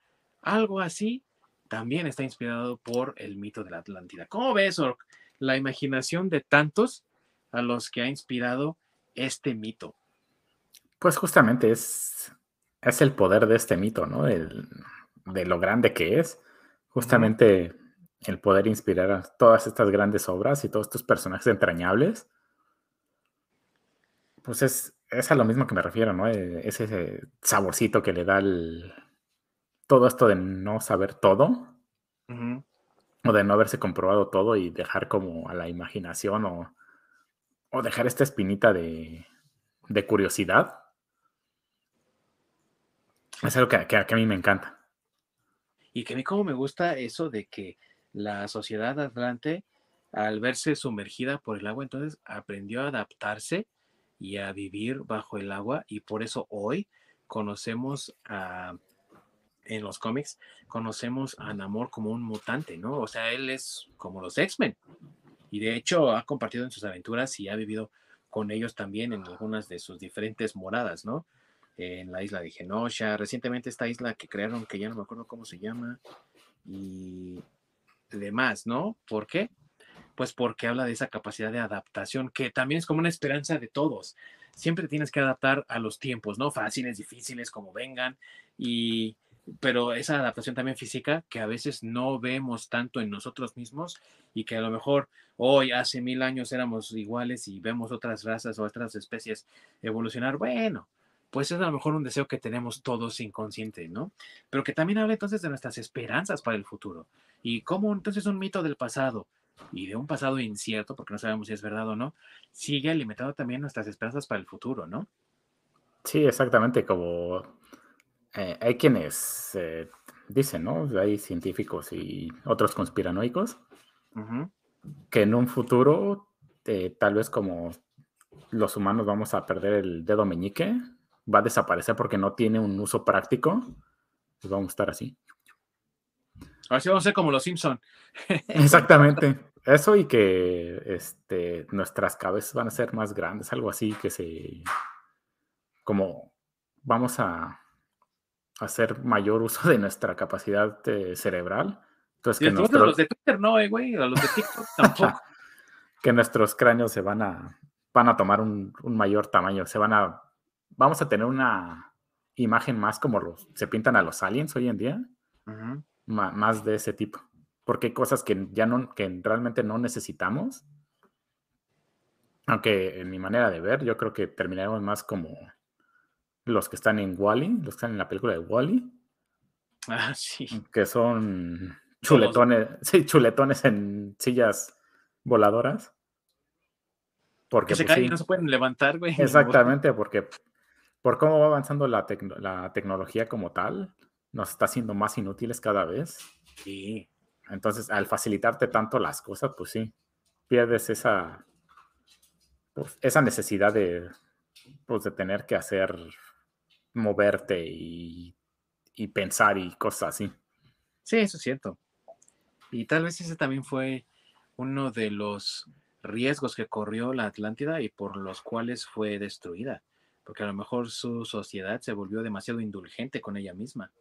Algo así también está inspirado por el mito de la Atlántida. ¿Cómo ves, Ork? La imaginación de tantos a los que ha inspirado este mito. Pues justamente es, es el poder de este mito, ¿no? de lo grande que es. Justamente el poder inspirar a todas estas grandes obras y todos estos personajes entrañables pues es, a lo mismo que me refiero, ¿no? Eh, es ese saborcito que le da el, todo esto de no saber todo, o de no haberse comprobado todo y dejar como a la imaginación o, o dejar esta espinita de, de curiosidad. Es algo que, que, a mí me encanta. Y que a mí como me gusta eso de que la sociedad atlante, al verse sumergida por el agua, entonces aprendió a adaptarse y a vivir bajo el agua y por eso hoy conocemos en los cómics, conocemos a Namor como un mutante, ¿no? O sea, él es como los X-Men y de hecho ha compartido en sus aventuras y ha vivido con ellos también en algunas de sus diferentes moradas, ¿no? En la isla de Genosha, recientemente esta isla que crearon, que ya no me acuerdo cómo se llama, y demás, ¿no? ¿Por qué? Pues porque habla de esa capacidad de adaptación, que también es como una esperanza de todos. Siempre tienes que adaptar a los tiempos, ¿no? Fáciles, difíciles, como vengan, y pero esa adaptación también física que a veces no vemos tanto en nosotros mismos y que a lo mejor hoy, hace mil años éramos iguales y vemos otras razas o otras especies evolucionar, bueno, pues es a lo mejor un deseo que tenemos todos inconsciente, ¿no? Pero que también habla entonces de nuestras esperanzas para el futuro y cómo entonces un mito del pasado y de un pasado incierto, porque no sabemos si es verdad o no, sigue alimentando también nuestras esperanzas para el futuro, ¿no? Sí, exactamente, como eh, hay quienes eh, dicen, ¿no? Hay científicos y otros conspiranoicos que en un futuro, eh, tal vez como los humanos vamos a perder el dedo meñique, va a desaparecer porque no tiene un uso práctico, pues vamos a estar así. Así vamos a ser como los Simpson. Exactamente. Eso y que este, nuestras cabezas van a ser más grandes, algo así que se... como vamos a hacer mayor uso de nuestra capacidad eh, cerebral. Entonces, que los de Twitter no, eh, güey, los de TikTok tampoco. que nuestros cráneos se van a, van a tomar un, mayor tamaño, se van a, vamos a tener una imagen más como los, se pintan a los aliens hoy en día, más de ese tipo, porque hay cosas que ya no, que realmente no necesitamos, aunque en mi manera de ver, yo creo que terminaremos más como los que están en Wally, los que están en la película de Wally. Ah, sí. Que son chuletones, sí, chuletones en sillas voladoras. Porque se pues, caen y no se pueden levantar, güey. Exactamente, porque por cómo va avanzando la, la tecnología como tal, nos está haciendo más inútiles cada vez. Sí. Entonces, al facilitarte tanto las cosas, pues sí, pierdes esa, pues, esa necesidad de, pues, de tener que hacer moverte y, pensar y cosas así. Sí, eso es cierto. Y tal vez ese también fue uno de los riesgos que corrió la Atlántida y por los cuales fue destruida, porque a lo mejor su sociedad se volvió demasiado indulgente con ella misma.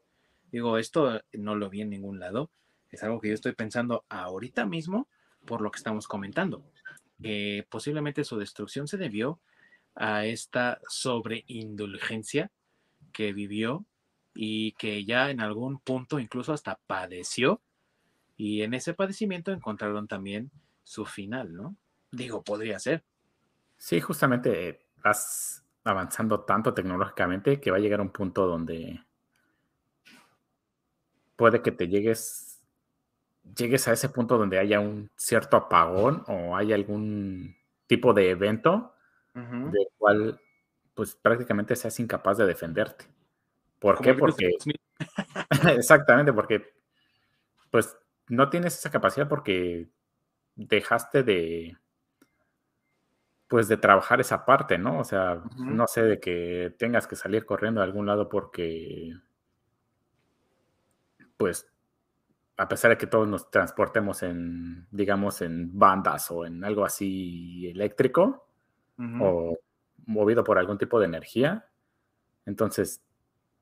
Digo, esto no lo vi en ningún lado, es algo que yo estoy pensando ahorita mismo por lo que estamos comentando. posiblemente su destrucción se debió a esta sobreindulgencia que vivió y que ya en algún punto incluso hasta padeció y en ese padecimiento encontraron también su final, ¿no? Digo, podría ser. Sí, justamente vas avanzando tanto tecnológicamente que va a llegar a un punto donde puede que te llegues llegues a ese punto donde haya un cierto apagón o hay algún tipo de evento del cual pues prácticamente seas incapaz de defenderte. ¿Por qué? Porque... Exactamente, porque pues no tienes esa capacidad porque dejaste de pues de trabajar esa parte, ¿no? O sea, no sé, de que tengas que salir corriendo a algún lado porque pues a pesar de que todos nos transportemos en, digamos, en bandas o en algo así eléctrico o movido por algún tipo de energía. Entonces,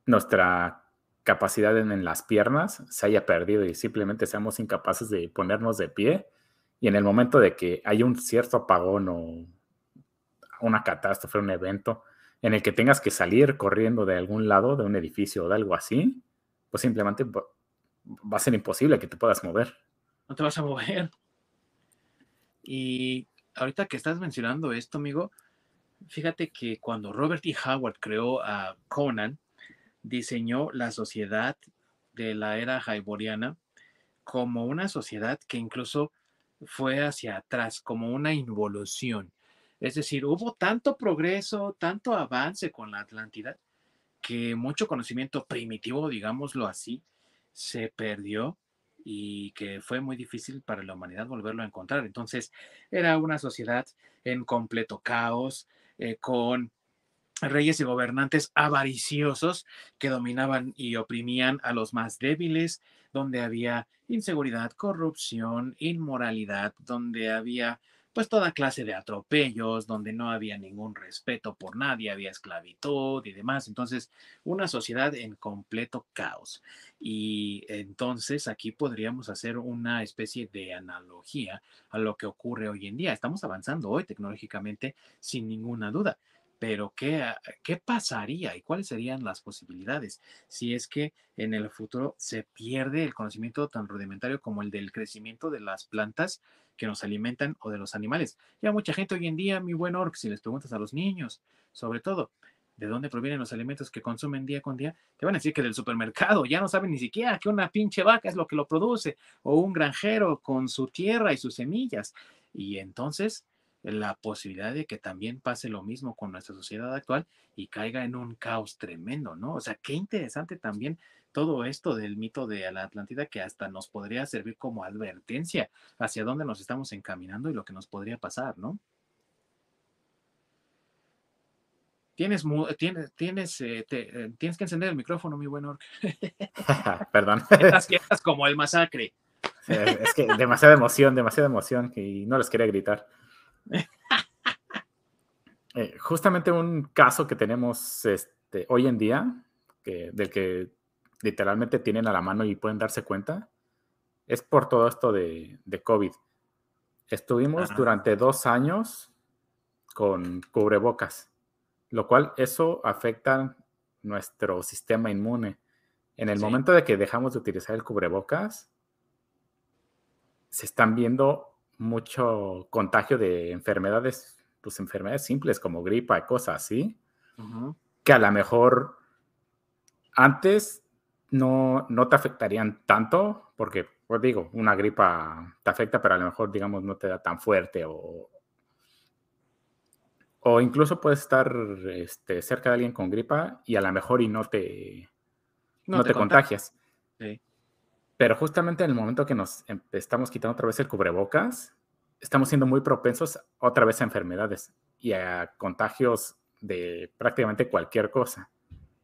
nuestra capacidad en, las piernas se haya perdido y simplemente seamos incapaces de ponernos de pie. Y en el momento de que hay un cierto apagón o una catástrofe, un evento en el que tengas que salir corriendo de algún lado, de un edificio o de algo así, pues simplemente va a ser imposible que te puedas mover. No te vas a mover. Y ahorita que estás mencionando esto, amigo, Fíjate que cuando Robert E. Howard creó a Conan, diseñó la sociedad de la era hyboriana como una sociedad que incluso fue hacia atrás, como una involución. Es decir, hubo tanto progreso, tanto avance con la Atlántida, que mucho conocimiento primitivo, digámoslo así, se perdió y que fue muy difícil para la humanidad volverlo a encontrar. Entonces, era una sociedad en completo caos, eh, con reyes y gobernantes avariciosos que dominaban y oprimían a los más débiles, donde había inseguridad, corrupción, inmoralidad, donde había pues toda clase de atropellos, donde no había ningún respeto por nadie, había esclavitud y demás. Entonces, una sociedad en completo caos. Y entonces aquí podríamos hacer una especie de analogía a lo que ocurre hoy en día. Estamos avanzando hoy tecnológicamente sin ninguna duda. Pero ¿qué, ¿qué pasaría y cuáles serían las posibilidades si es que en el futuro se pierde el conocimiento tan rudimentario como el del crecimiento de las plantas que nos alimentan o de los animales? Ya mucha gente hoy en día, mi buen Orc, si les preguntas a los niños, sobre todo, de dónde provienen los alimentos que consumen día con día, te van a decir que del supermercado, ya no saben ni siquiera que una pinche vaca es lo que lo produce, o un granjero con su tierra y sus semillas. Y entonces la posibilidad de que también pase lo mismo con nuestra sociedad actual y caiga en un caos tremendo, ¿no? O sea, qué interesante también todo esto del mito de la Atlántida que hasta nos podría servir como advertencia hacia dónde nos estamos encaminando y lo que nos podría pasar, ¿no? Tienes, tienes, tienes, eh, eh, tienes que encender el micrófono, mi buen Orc. Perdón. Estás, como el masacre. es que demasiada emoción, demasiada emoción y no les quería gritar. Eh, justamente un caso que tenemos este, hoy en día, que, del que literalmente tienen a la mano y pueden darse cuenta, es por todo esto de, COVID. Estuvimos durante dos años con cubrebocas, lo cual eso afecta nuestro sistema inmune. En el momento de que dejamos de utilizar el cubrebocas, se están viendo mucho contagio de enfermedades, pues enfermedades simples como gripa y cosas así, que a lo mejor antes no, no te afectarían tanto, porque, pues digo, una gripa te afecta, pero a lo mejor, digamos, no te da tan fuerte o, o incluso puedes estar este, cerca de alguien con gripa y a lo mejor y no te, no, te, contagias. Sí. Pero justamente en el momento que nos em, estamos quitando otra vez el cubrebocas, estamos siendo muy propensos otra vez a enfermedades y a contagios de prácticamente cualquier cosa.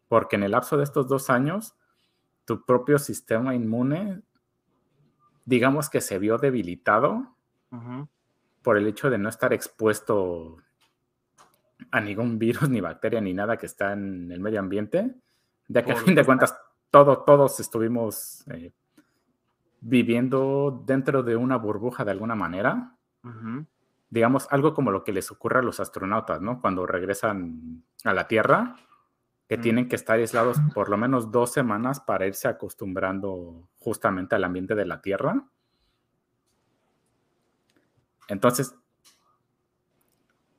Porque en el lapso de estos dos años, tu propio sistema inmune, digamos que se vio debilitado por el hecho de no estar expuesto a ningún virus, ni bacteria, ni nada que está en el medio ambiente, ya que a fin de cuentas todo, todos estuvimos eh, viviendo dentro de una burbuja de alguna manera. Digamos, algo como lo que les ocurre a los astronautas, ¿no? Cuando regresan a la Tierra, que tienen que estar aislados por lo menos dos semanas para irse acostumbrando justamente al ambiente de la Tierra. Entonces,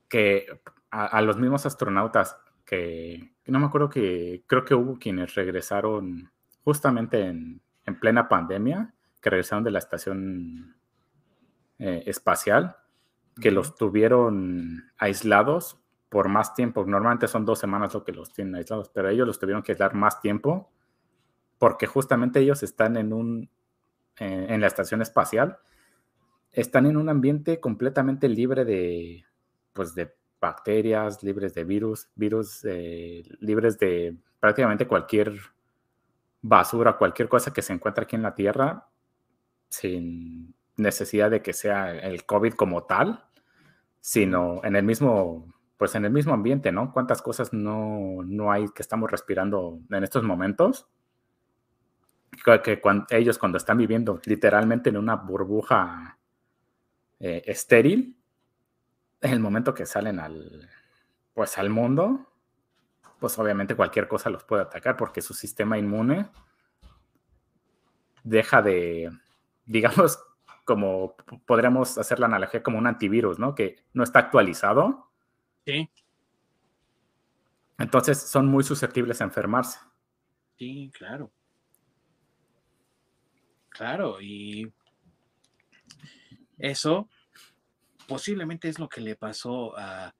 que a, los mismos astronautas que, no me acuerdo que creo que hubo quienes regresaron justamente en, en plena pandemia que regresaron de la estación eh, espacial, que los tuvieron aislados por más tiempo. Normalmente son dos semanas lo que los tienen aislados, pero ellos los tuvieron que aislar más tiempo porque justamente ellos están en un eh, en la estación espacial, están en un ambiente completamente libre de pues de bacterias, libres de virus, virus eh, libres de prácticamente cualquier basura, cualquier cosa que se encuentra aquí en la Tierra, sin necesidad de que sea el COVID como tal, sino en el mismo, pues en el mismo ambiente, ¿no? ¿Cuántas cosas no, hay que estamos respirando en estos momentos? Que, ellos cuando están viviendo literalmente en una burbuja eh, estéril, en el momento que salen al, pues al mundo, pues obviamente cualquier cosa los puede atacar porque su sistema inmune deja de, digamos, como podríamos hacer la analogía como un antivirus, ¿no? Que no está actualizado. Sí. Entonces son muy susceptibles a enfermarse. Sí, claro. Claro, y eso posiblemente es lo que le pasó a,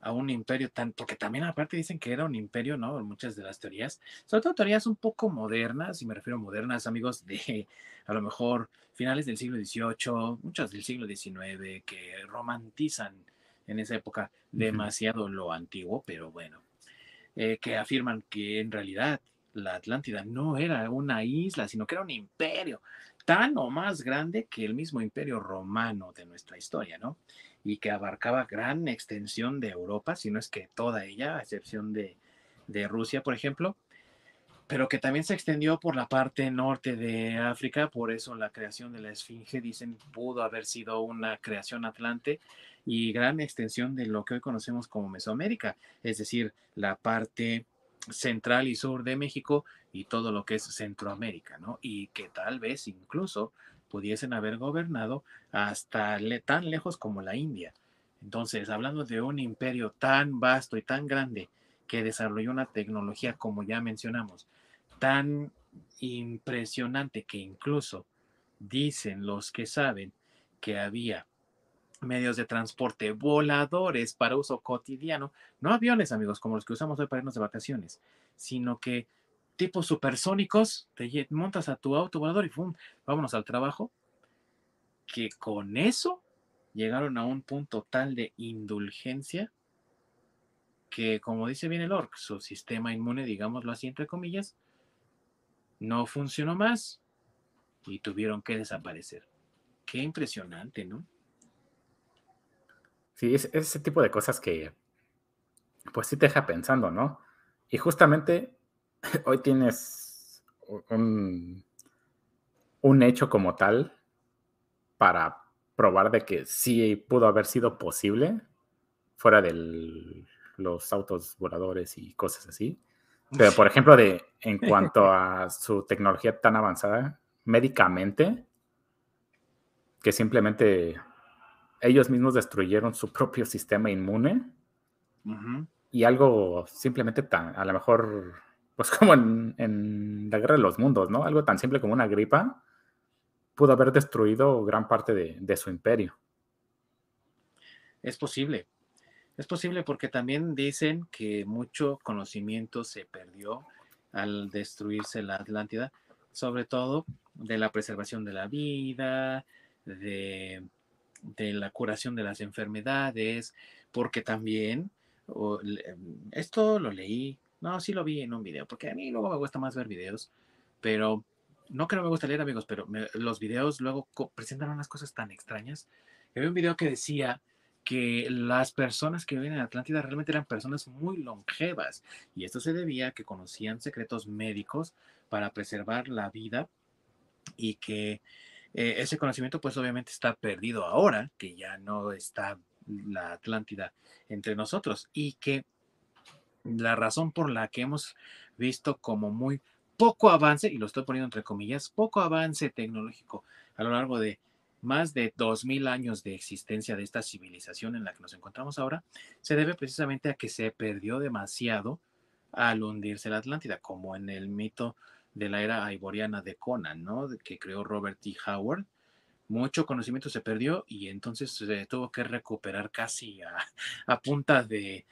a un imperio tan, porque también aparte dicen que era un imperio, ¿no? Muchas de las teorías, sobre todo teorías un poco modernas, y me refiero a modernas, amigos, de a lo mejor finales del siglo XVIII, muchas del siglo XIX, que romantizan en esa época demasiado lo antiguo, pero bueno, eh, que afirman que en realidad la Atlántida no era una isla, sino que era un imperio, tan o más grande que el mismo imperio romano de nuestra historia, ¿no? y que abarcaba gran extensión de Europa, si no es que toda ella, a excepción de, de Rusia, por ejemplo, pero que también se extendió por la parte norte de África, por eso la creación de la Esfinge, dicen, pudo haber sido una creación atlante y gran extensión de lo que hoy conocemos como Mesoamérica, es decir, la parte central y sur de México y todo lo que es Centroamérica, ¿no? Y que tal vez incluso pudiesen haber gobernado hasta tan lejos como la India. Entonces, hablando de un imperio tan vasto y tan grande que desarrolló una tecnología, como ya mencionamos, tan impresionante que incluso dicen los que saben que había medios de transporte voladores para uso cotidiano, no aviones, amigos, como los que usamos hoy para irnos de vacaciones, sino que tipos supersónicos, te montas a tu auto volador y ¡pum! vámonos al trabajo, que con eso llegaron a un punto tal de indulgencia que, como dice bien el orc, su sistema inmune, digámoslo así, entre comillas, no funcionó más y tuvieron que desaparecer. Qué impresionante, ¿no? Sí, es, ese tipo de cosas que, pues sí te deja pensando, ¿no? Y justamente hoy tienes un, un hecho como tal para probar de que sí pudo haber sido posible fuera de los autos voladores y cosas así. Pero, por ejemplo, de, en cuanto a su tecnología tan avanzada médicamente, que simplemente ellos mismos destruyeron su propio sistema inmune y algo simplemente tan, a lo mejor, pues como en, la guerra de los mundos, ¿no? Algo tan simple como una gripa pudo haber destruido gran parte de, su imperio. Es posible. Es posible porque también dicen que mucho conocimiento se perdió al destruirse la Atlántida, sobre todo de la preservación de la vida, de de la curación de las enfermedades, porque también, em, esto lo leí, no, sí lo vi en un video, porque a mí luego me gusta más ver videos, pero no que no me gusta leer amigos, pero los videos luego presentan unas cosas tan extrañas. Había un video que decía que las personas que viven en Atlántida realmente eran personas muy longevas y esto se debía a que conocían secretos médicos para preservar la vida y que eh, ese conocimiento pues obviamente está perdido ahora, que ya no está la Atlántida entre nosotros y que la razón por la que hemos visto como muy poco avance, y lo estoy poniendo entre comillas, poco avance tecnológico a lo largo de más de 2.000 años de existencia de esta civilización en la que nos encontramos ahora, se debe precisamente a que se perdió demasiado al hundirse la Atlántida, como en el mito de la era aiboriana de Conan, ¿no? Que creó Robert T. Howard. Mucho conocimiento se perdió y entonces se tuvo que recuperar casi a, punta de,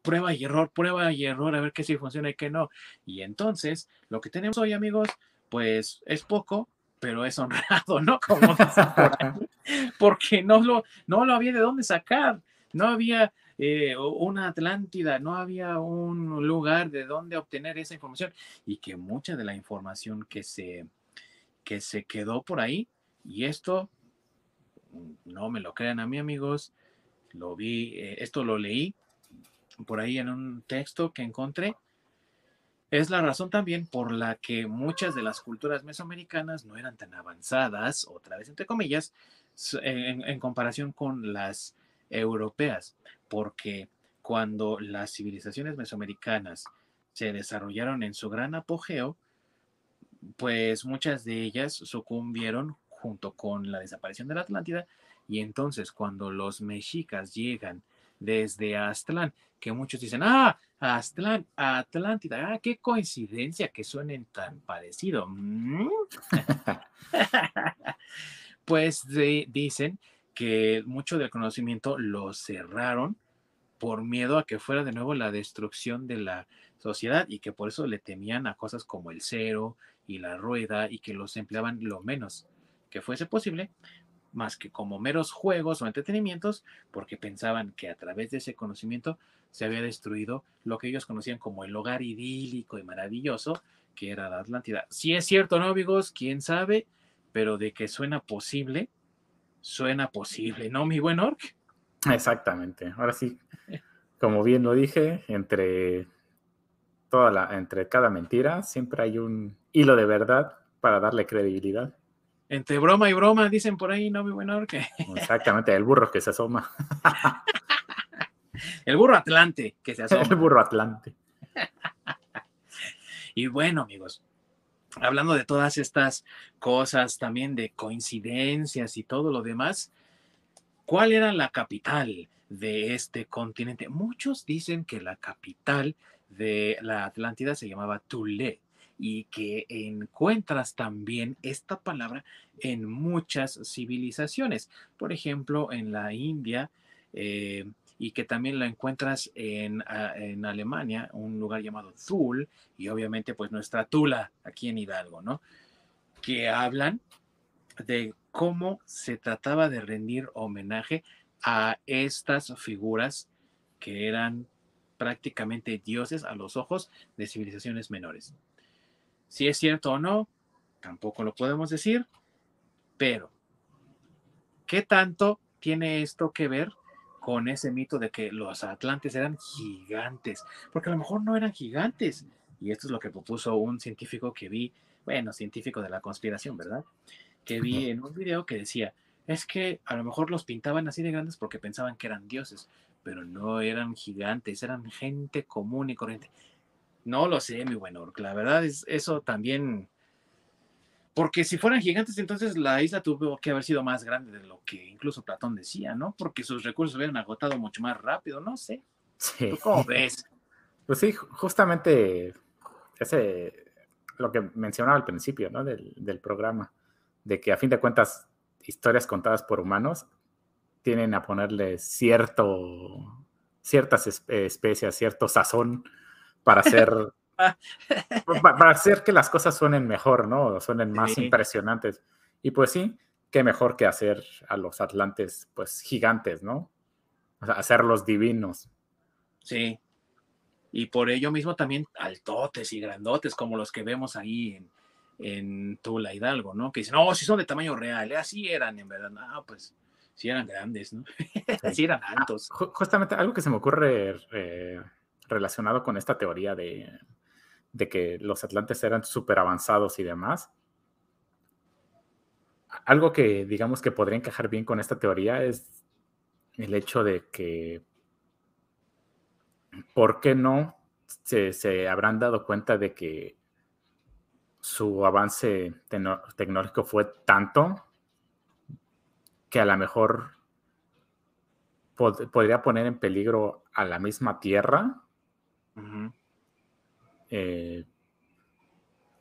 prueba y error, prueba y error, a ver qué sí funciona y qué no. Y entonces, lo que tenemos hoy, amigos, pues es poco, pero es honrado, ¿no? Como porque no lo, no lo había de dónde sacar, no había eh, una Atlántida, no había un lugar de donde obtener esa información y que mucha de la información que se, que se quedó por ahí, y esto, no me lo crean a mí amigos, lo vi, eh, esto lo leí por ahí en un texto que encontré, es la razón también por la que muchas de las culturas mesoamericanas no eran tan avanzadas, otra vez entre comillas, en comparación con las europeas porque cuando las civilizaciones mesoamericanas se desarrollaron en su gran apogeo, pues muchas de ellas sucumbieron junto con la desaparición de la Atlántida y entonces cuando los mexicas llegan desde Aztlán, que muchos dicen, ah, Aztlán, Atlántida, ah, qué coincidencia que suenen tan parecido. Mm. pues dicen que mucho del conocimiento lo cerraron por miedo a que fuera de nuevo la destrucción de la sociedad y que por eso le temían a cosas como el cero y la rueda y que los empleaban lo menos que fuese posible, más que como meros juegos o entretenimientos, porque pensaban que a través de ese conocimiento se había destruido lo que ellos conocían como el hogar idílico y maravilloso que era la Atlántida. Si es cierto, ¿no, amigos? ¿Quién sabe? Pero de que suena posible, suena posible, ¿no, mi buen Orc? Exactamente. Ahora sí, como bien lo dije, entre toda la, entre cada mentira siempre hay un hilo de verdad para darle credibilidad. Entre broma y broma, dicen por ahí, ¿no, mi buen Orc? Exactamente, el burro que se asoma. el burro atlante que se asoma. El burro atlante. y bueno, amigos, hablando de todas estas cosas, también de coincidencias y todo lo demás, ¿cuál era la capital de este continente? Muchos dicen que la capital de la Atlántida se llamaba Tule y que encuentras también esta palabra en muchas civilizaciones. Por ejemplo, en la India, eh, y que también la encuentras en, ah, en, Alemania, un lugar llamado Zul, y obviamente pues nuestra Tula aquí en Hidalgo, ¿no? Que hablan de cómo se trataba de rendir homenaje a estas figuras que eran prácticamente dioses a los ojos de civilizaciones menores. Si es cierto o no, tampoco lo podemos decir, pero ¿qué tanto tiene esto que ver con ese mito de que los atlantes eran gigantes? Porque a lo mejor no eran gigantes. Y esto es lo que propuso un científico que vi, bueno, científico de la conspiración, ¿verdad? Que vi en un video que decía, es que a lo mejor los pintaban así de grandes porque pensaban que eran dioses, pero no eran gigantes, eran gente común y corriente. No lo sé, mi buen Orc. La verdad es eso también. Porque si fueran gigantes, entonces la isla tuvo que haber sido más grande de lo que incluso Platón decía, ¿no? Porque sus recursos hubieran agotado mucho más rápido, no sé. Sí. ¿Tú cómo ves? Pues sí, justamente ese, lo que mencionaba al principio, ¿no? Del, del programa, de que a fin de cuentas, historias contadas por humanos tienen a ponerle cierto, ciertas especias, cierto sazón para hacer, para hacer que las cosas suenen mejor, ¿no? Suenen más impresionantes. Y pues sí, qué mejor que hacer a los atlantes, pues gigantes, ¿no? O sea, hacerlos divinos. Sí. Y por ello mismo también altotes y grandotes, como los que vemos ahí en, en Tula Hidalgo, ¿no? Que dicen, no, si son de tamaño real, ¿eh? así eran en verdad. No, pues sí eran grandes, ¿no? sí eran altos. Justamente algo que se me ocurre eh, relacionado con esta teoría de, que los atlantes eran súper avanzados y demás. Algo que digamos que podría encajar bien con esta teoría es el hecho de que, ¿por qué no se, habrán dado cuenta de que su avance tecnológico fue tanto que a lo mejor podría poner en peligro a la misma Tierra eh,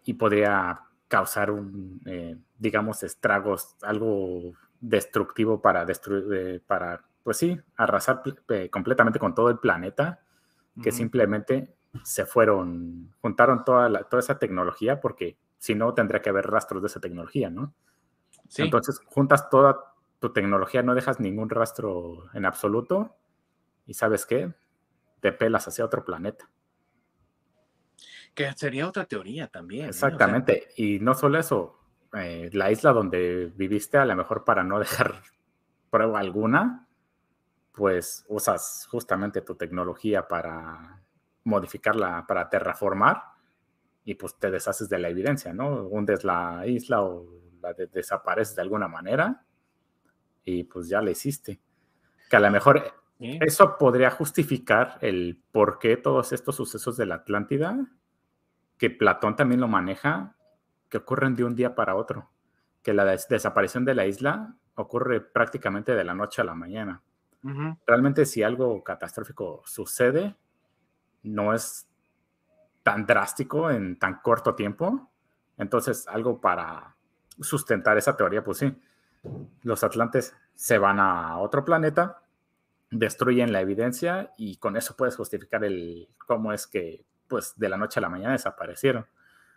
y podría causar un, eh, digamos, estragos, algo destructivo para destruir, eh, para, pues sí, arrasar completamente con todo el planeta, que simplemente se fueron, juntaron toda, toda esa tecnología, porque si no tendría que haber rastros de esa tecnología, ¿no? Entonces juntas toda tu tecnología, no dejas ningún rastro en absoluto, y sabes qué, te pelas hacia otro planeta. Que sería otra teoría también. Exactamente. y no solo eso, eh, la isla donde viviste, a lo mejor para no dejar prueba alguna, pues usas justamente tu tecnología para modificarla, para terraformar, y pues te deshaces de la evidencia, ¿no? Hundes la isla o la desapareces de alguna manera, y pues ya la hiciste. Que a lo mejor eso podría justificar el por qué todos estos sucesos de la Atlántida, que Platón también lo maneja, que ocurren de un día para otro, que la desaparición de la isla ocurre prácticamente de la noche a la mañana. Realmente si algo catastrófico sucede, no es tan drástico en tan corto tiempo. Entonces, algo para sustentar esa teoría, pues sí, los atlantes se van a otro planeta, destruyen la evidencia y con eso puedes justificar el cómo es que pues de la noche a la mañana desaparecieron.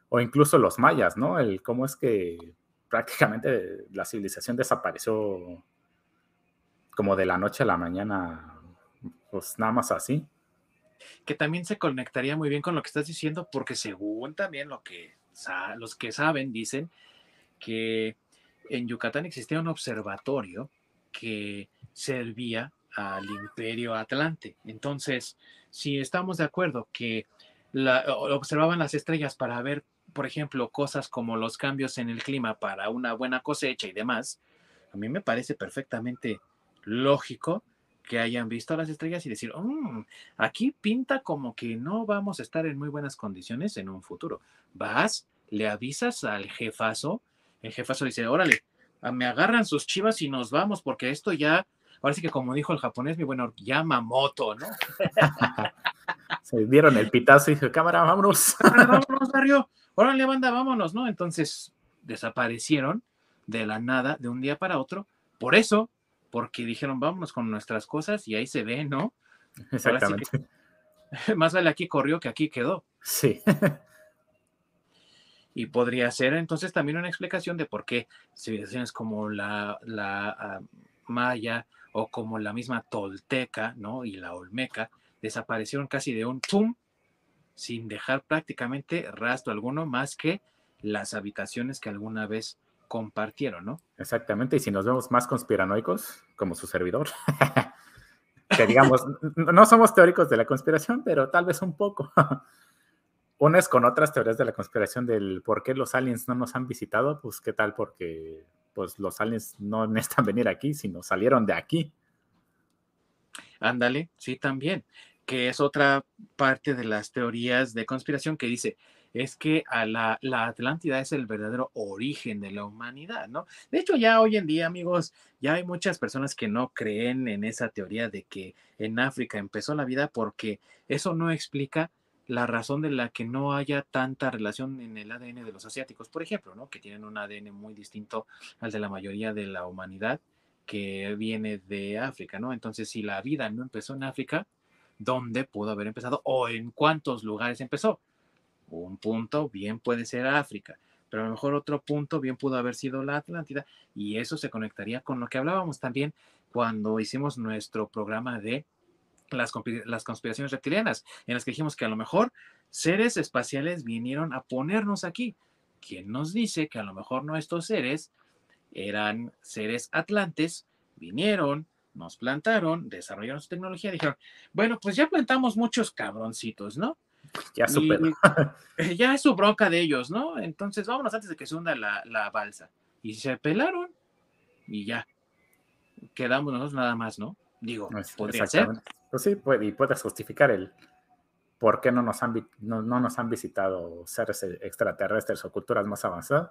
O incluso los mayas, ¿no? El cómo es que prácticamente la civilización desapareció como de la noche a la mañana, pues nada más así. Que también se conectaría muy bien con lo que estás diciendo, porque según también lo que los que saben dicen que en Yucatán existía un observatorio que servía al imperio atlante. Entonces, si estamos de acuerdo que observaban las estrellas para ver, por ejemplo, cosas como los cambios en el clima para una buena cosecha y demás, a mí me parece perfectamente lógico que hayan visto las estrellas y decir, mm, aquí pinta como que no vamos a estar en muy buenas condiciones en un futuro. Vas, le avisas al jefazo, el jefazo dice, órale, me agarran sus chivas y nos vamos, porque esto ya, sí que como dijo el japonés, mi bueno, moto, ¿no? Se dieron el pitazo y dijo, cámara, vámonos. vámonos, Dario, órale, banda, vámonos, ¿no? Entonces desaparecieron de la nada, de un día para otro. Por eso, porque dijeron, vámonos con nuestras cosas y ahí se ve, ¿no? Exactamente. más vale aquí corrió que aquí quedó. Sí. y podría ser entonces también una explicación de por qué civilizaciones como la, la ah, maya o como la misma tolteca, ¿no? Y la olmeca desaparecieron casi de un pum, sin dejar prácticamente rastro alguno más que las habitaciones que alguna vez compartieron, ¿no? Exactamente, y si nos vemos más conspiranoicos, como su servidor, que digamos, no somos teóricos de la conspiración, pero tal vez un poco. Unes con otras teorías de la conspiración del por qué los aliens no nos han visitado, pues qué tal porque pues los aliens no necesitan venir aquí, sino salieron de aquí. Ándale, sí, también, que es otra parte de las teorías de conspiración que dice, es que a la, Atlántida es el verdadero origen de la humanidad, ¿no? De hecho, ya hoy en día, amigos, ya hay muchas personas que no creen en esa teoría de que en África empezó la vida porque eso no explica la razón de la que no haya tanta relación en el ADN de los asiáticos, por ejemplo, ¿no? Que tienen un ADN muy distinto al de la mayoría de la humanidad que viene de África, ¿no? Entonces, si la vida no empezó en África, ¿dónde pudo haber empezado o en cuántos lugares empezó? Un punto bien puede ser África, pero a lo mejor otro punto bien pudo haber sido la Atlántida y eso se conectaría con lo que hablábamos también cuando hicimos nuestro programa de las, las conspiraciones reptilianas, en las que dijimos que a lo mejor seres espaciales vinieron a ponernos aquí. ¿Quién nos dice que a lo mejor nuestros seres eran seres atlantes, vinieron, nos plantaron, desarrollaron su tecnología, dijeron, bueno, pues ya plantamos muchos cabroncitos, ¿no? Ya superó. ya es su bronca de ellos, ¿no? Entonces vámonos antes de que se hunda la, balsa. Y se pelaron y ya. Quedamos nosotros nada más, ¿no? Digo, podría ser. Pues sí, puede, y puedes justificar el por qué no nos han, no, nos han visitado seres extraterrestres o culturas más avanzadas.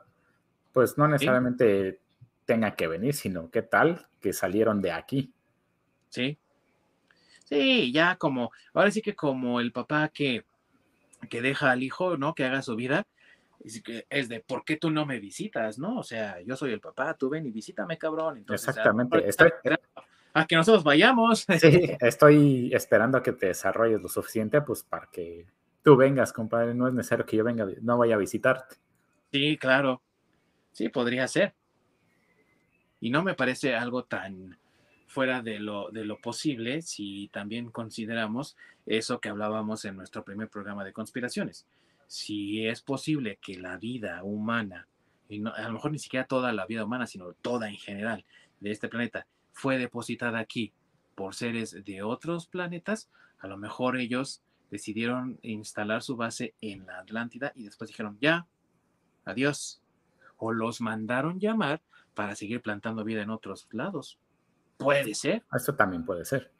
Pues no necesariamente tenga que venir, sino qué tal que salieron de aquí. Sí. Sí, ya como, ahora sí que como el papá que que deja al hijo, ¿no? Que haga su vida. Es de, ¿por qué tú no me visitas, no? O sea, yo soy el papá, tú ven y visítame, cabrón. Exactamente. A que nosotros vayamos. Sí, estoy esperando a que te desarrolles lo suficiente, pues, para que tú vengas, compadre. No es necesario que yo venga, no vaya a visitarte. Sí, claro. Sí, podría ser. Y no me parece algo tan, fuera de lo, de lo posible si también consideramos eso que hablábamos en nuestro primer programa de conspiraciones. Si es posible que la vida humana, y no, a lo mejor ni siquiera toda la vida humana, sino toda en general de este planeta, fue depositada aquí por seres de otros planetas, a lo mejor ellos decidieron instalar su base en la Atlántida y después dijeron, ya, adiós. O los mandaron llamar para seguir plantando vida en otros lados. Puede ser. Eso también puede ser.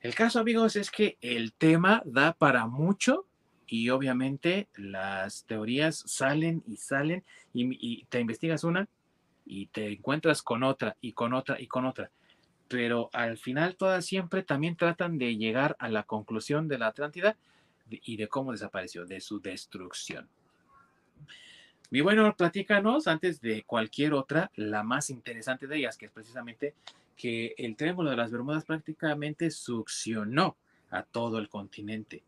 El caso, amigos, es que el tema da para mucho y obviamente las teorías salen y salen y, te investigas una y te encuentras con otra y con otra y con otra. Pero al final todas siempre también tratan de llegar a la conclusión de la Atlántida y de cómo desapareció, de su destrucción. Mi bueno, platícanos antes de cualquier otra, la más interesante de ellas, que es precisamente que el Triángulo de las Bermudas prácticamente succionó a todo el continente.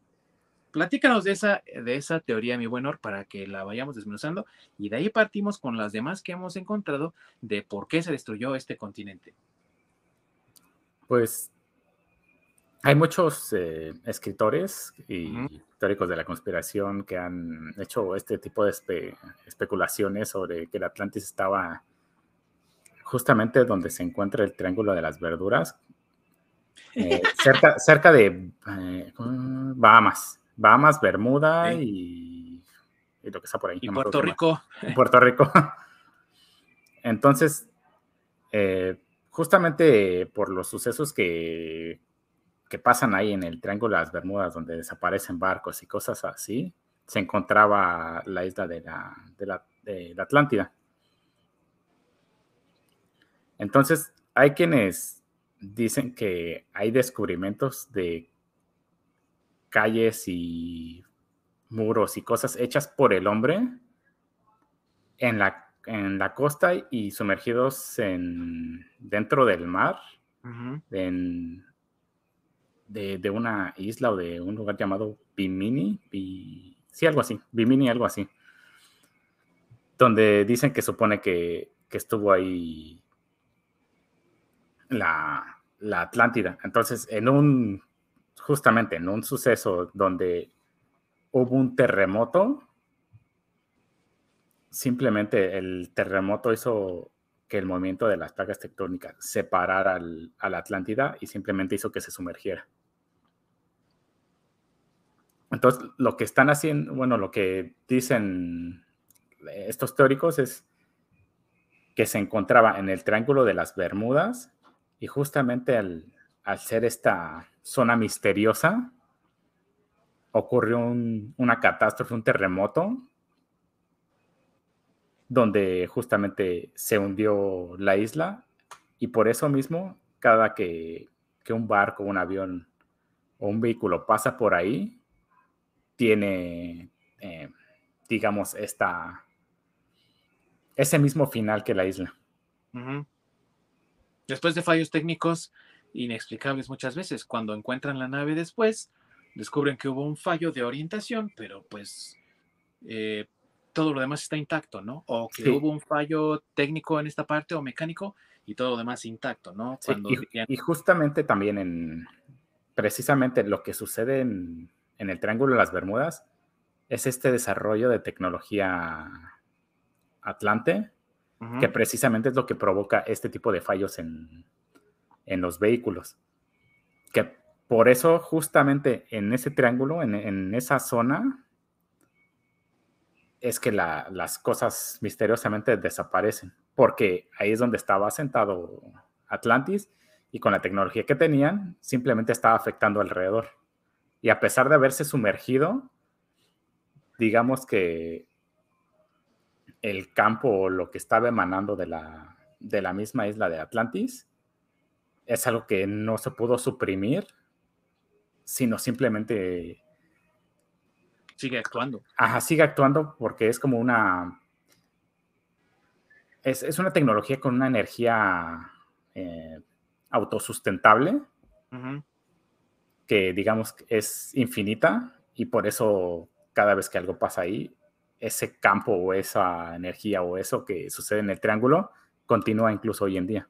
Platícanos de esa, de esa teoría, mi buen para que la vayamos desmenuzando y de ahí partimos con las demás que hemos encontrado de por qué se destruyó este continente. Pues hay muchos eh, escritores y teóricos de la conspiración que han hecho este tipo de especulaciones sobre que el Atlantis estaba justamente donde se encuentra el Triángulo de las Verduras, eh, cerca, cerca de eh, Bahamas, Bahamas, Bermuda y, lo que está por ahí. Y Puerto Rico. Puerto Rico. Entonces, justamente por los sucesos que, que pasan ahí en el Triángulo de las Bermudas, donde desaparecen barcos y cosas así, se encontraba la isla de la, de la, de la Atlántida. Entonces, hay quienes dicen que hay descubrimientos de calles y muros y cosas hechas por el hombre en la, en la costa y sumergidos en, dentro del mar, en, de, una isla o de un lugar llamado Bimini, sí, algo así, Bimini, algo así, donde dicen que supone que, que estuvo ahí la, la Atlántida. Entonces, en un, justamente en un suceso donde hubo un terremoto, simplemente el terremoto hizo que el movimiento de las placas tectónicas separara a la Atlántida y simplemente hizo que se sumergiera. Entonces, lo que están haciendo, bueno, lo que dicen estos teóricos es que se encontraba en el Triángulo de las Bermudas y justamente al, ser esta zona misteriosa, ocurrió una catástrofe, un terremoto, donde justamente se hundió la isla y por eso mismo, cada que, un barco, un avión o un vehículo pasa por ahí, tiene, eh, digamos, esta, ese mismo final que la isla. Después de fallos técnicos inexplicables muchas veces, cuando encuentran la nave después, descubren que hubo un fallo de orientación, pero pues eh, todo lo demás está intacto, ¿no? O que hubo un fallo técnico en esta parte o mecánico y todo lo demás intacto, ¿no? y, justamente también en precisamente lo que sucede en, en el Triángulo de las Bermudas es este desarrollo de tecnología Atlante, que precisamente es lo que provoca este tipo de fallos en, los vehículos. Que por eso justamente en ese triángulo, en, esa zona, es que las cosas misteriosamente desaparecen, porque ahí es donde estaba sentado Atlantis y con la tecnología que tenían, simplemente estaba afectando alrededor. Y a pesar de haberse sumergido, digamos que el campo o lo que estaba emanando de la, de la misma isla de Atlantis es algo que no se pudo suprimir, sino simplemente... Sigue actuando. Ajá, sigue actuando porque es como una... Es, una tecnología con una energía eh, autosustentable que digamos es infinita y por eso cada vez que algo pasa ahí ese campo o esa energía o eso que sucede en el triángulo continúa incluso hoy en día.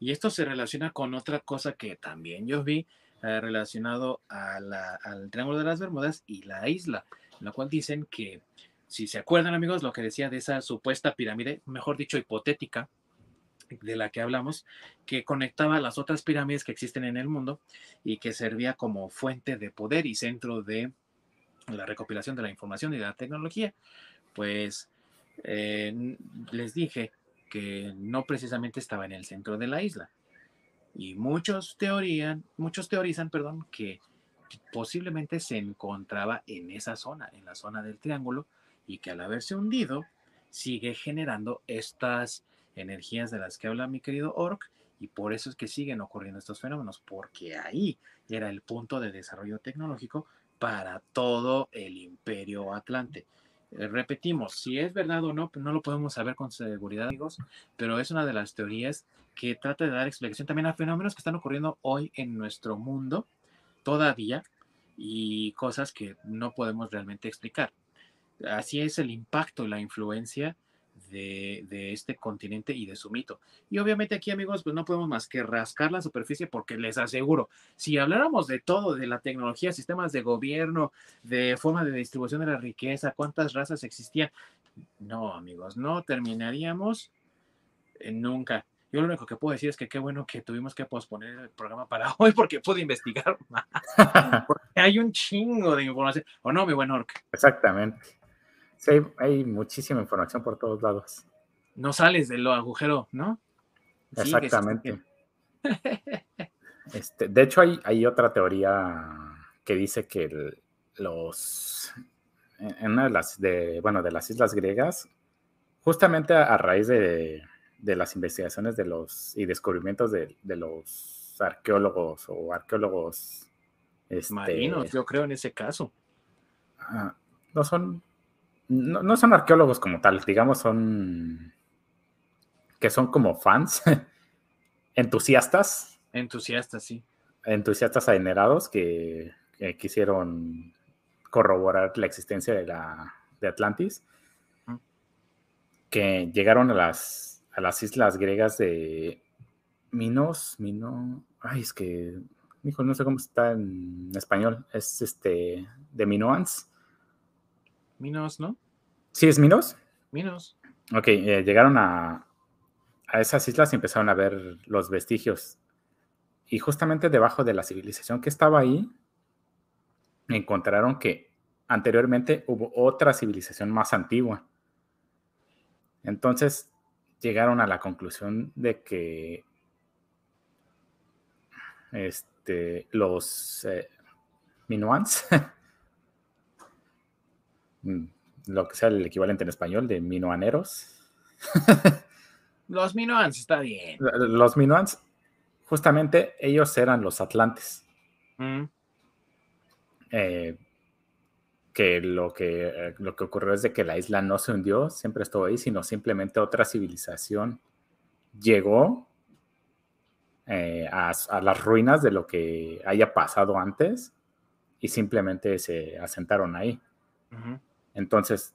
Y esto se relaciona con otra cosa que también yo vi eh, relacionado al Triángulo de las Bermudas y la isla, en la cual dicen que, si se acuerdan amigos, lo que decía de esa supuesta pirámide, mejor dicho, hipotética, de la que hablamos, que conectaba las otras pirámides que existen en el mundo y que servía como fuente de poder y centro de la recopilación de la información y de la tecnología, pues eh, les dije que no precisamente estaba en el centro de la isla. Y muchos teorían, muchos teorizan, perdón, que posiblemente se encontraba en esa zona, en la zona del triángulo, y que al haberse hundido sigue generando estas energías de las que habla mi querido Orc, y por eso es que siguen ocurriendo estos fenómenos, porque ahí era el punto de desarrollo tecnológico para todo el imperio atlante. Eh, repetimos, si es verdad o no, no lo podemos saber con seguridad, amigos, pero es una de las teorías que trata de dar explicación también a fenómenos que están ocurriendo hoy en nuestro mundo todavía y cosas que no podemos realmente explicar. Así es el impacto y la influencia de, este continente y de su mito. Y obviamente aquí, amigos, pues no podemos más que rascar la superficie porque les aseguro, si habláramos de todo, de la tecnología, sistemas de gobierno, de forma de distribución de la riqueza, cuántas razas existían, no, amigos, no terminaríamos nunca. Yo lo único que puedo decir es que qué bueno que tuvimos que posponer el programa para hoy porque pude investigar más. porque hay un chingo de información. ¿O no, mi buen Orc? Exactamente. Sí, hay muchísima información por todos lados. No sales del agujero, ¿no? Exactamente. Este, de hecho, hay, hay, otra teoría que dice que los en una de las de, bueno, de las islas griegas, justamente a raíz de, de las investigaciones de los y descubrimientos de, los arqueólogos o arqueólogos este, marinos, yo creo en ese caso. no son no, son arqueólogos como tal, digamos son que son como fans, entusiastas. Entusiastas, sí. Entusiastas adinerados que, quisieron corroborar la existencia de la de Atlantis, que llegaron a las a las islas griegas de Minos, Mino, ay, es que, hijo, no sé cómo está en español, es este, de Minoans. Minos, ¿no? Sí, es Minos. Minos. Ok, eh, llegaron a, a esas islas y empezaron a ver los vestigios. Y justamente debajo de la civilización que estaba ahí, encontraron que anteriormente hubo otra civilización más antigua. Entonces, llegaron a la conclusión de que este, los eh, Minoans, mm, lo que sea el equivalente en español de Minoaneros. los Minoans, está bien. Los Minoans, justamente ellos eran los Atlantes. Mm. Eh, que lo que, eh, lo que ocurrió es de que la isla no se hundió, siempre estuvo ahí, sino simplemente otra civilización llegó eh, a, las ruinas de lo que haya pasado antes y simplemente se asentaron ahí. Entonces,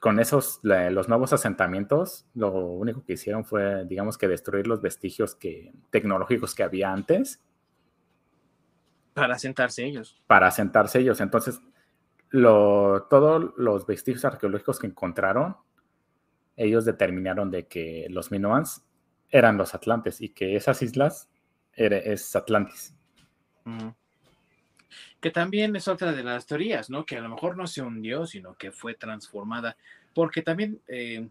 con esos, los nuevos asentamientos, lo único que hicieron fue, digamos que destruir los vestigios que, tecnológicos que había antes. Para asentarse ellos. Para asentarse ellos. Entonces, todos los vestigios arqueológicos que encontraron, ellos determinaron de que los Minoans eran los Atlantes y que esas islas es Atlantis. Que también es otra de las teorías, ¿no? Que a lo mejor no se hundió, sino que fue transformada. Porque también eh,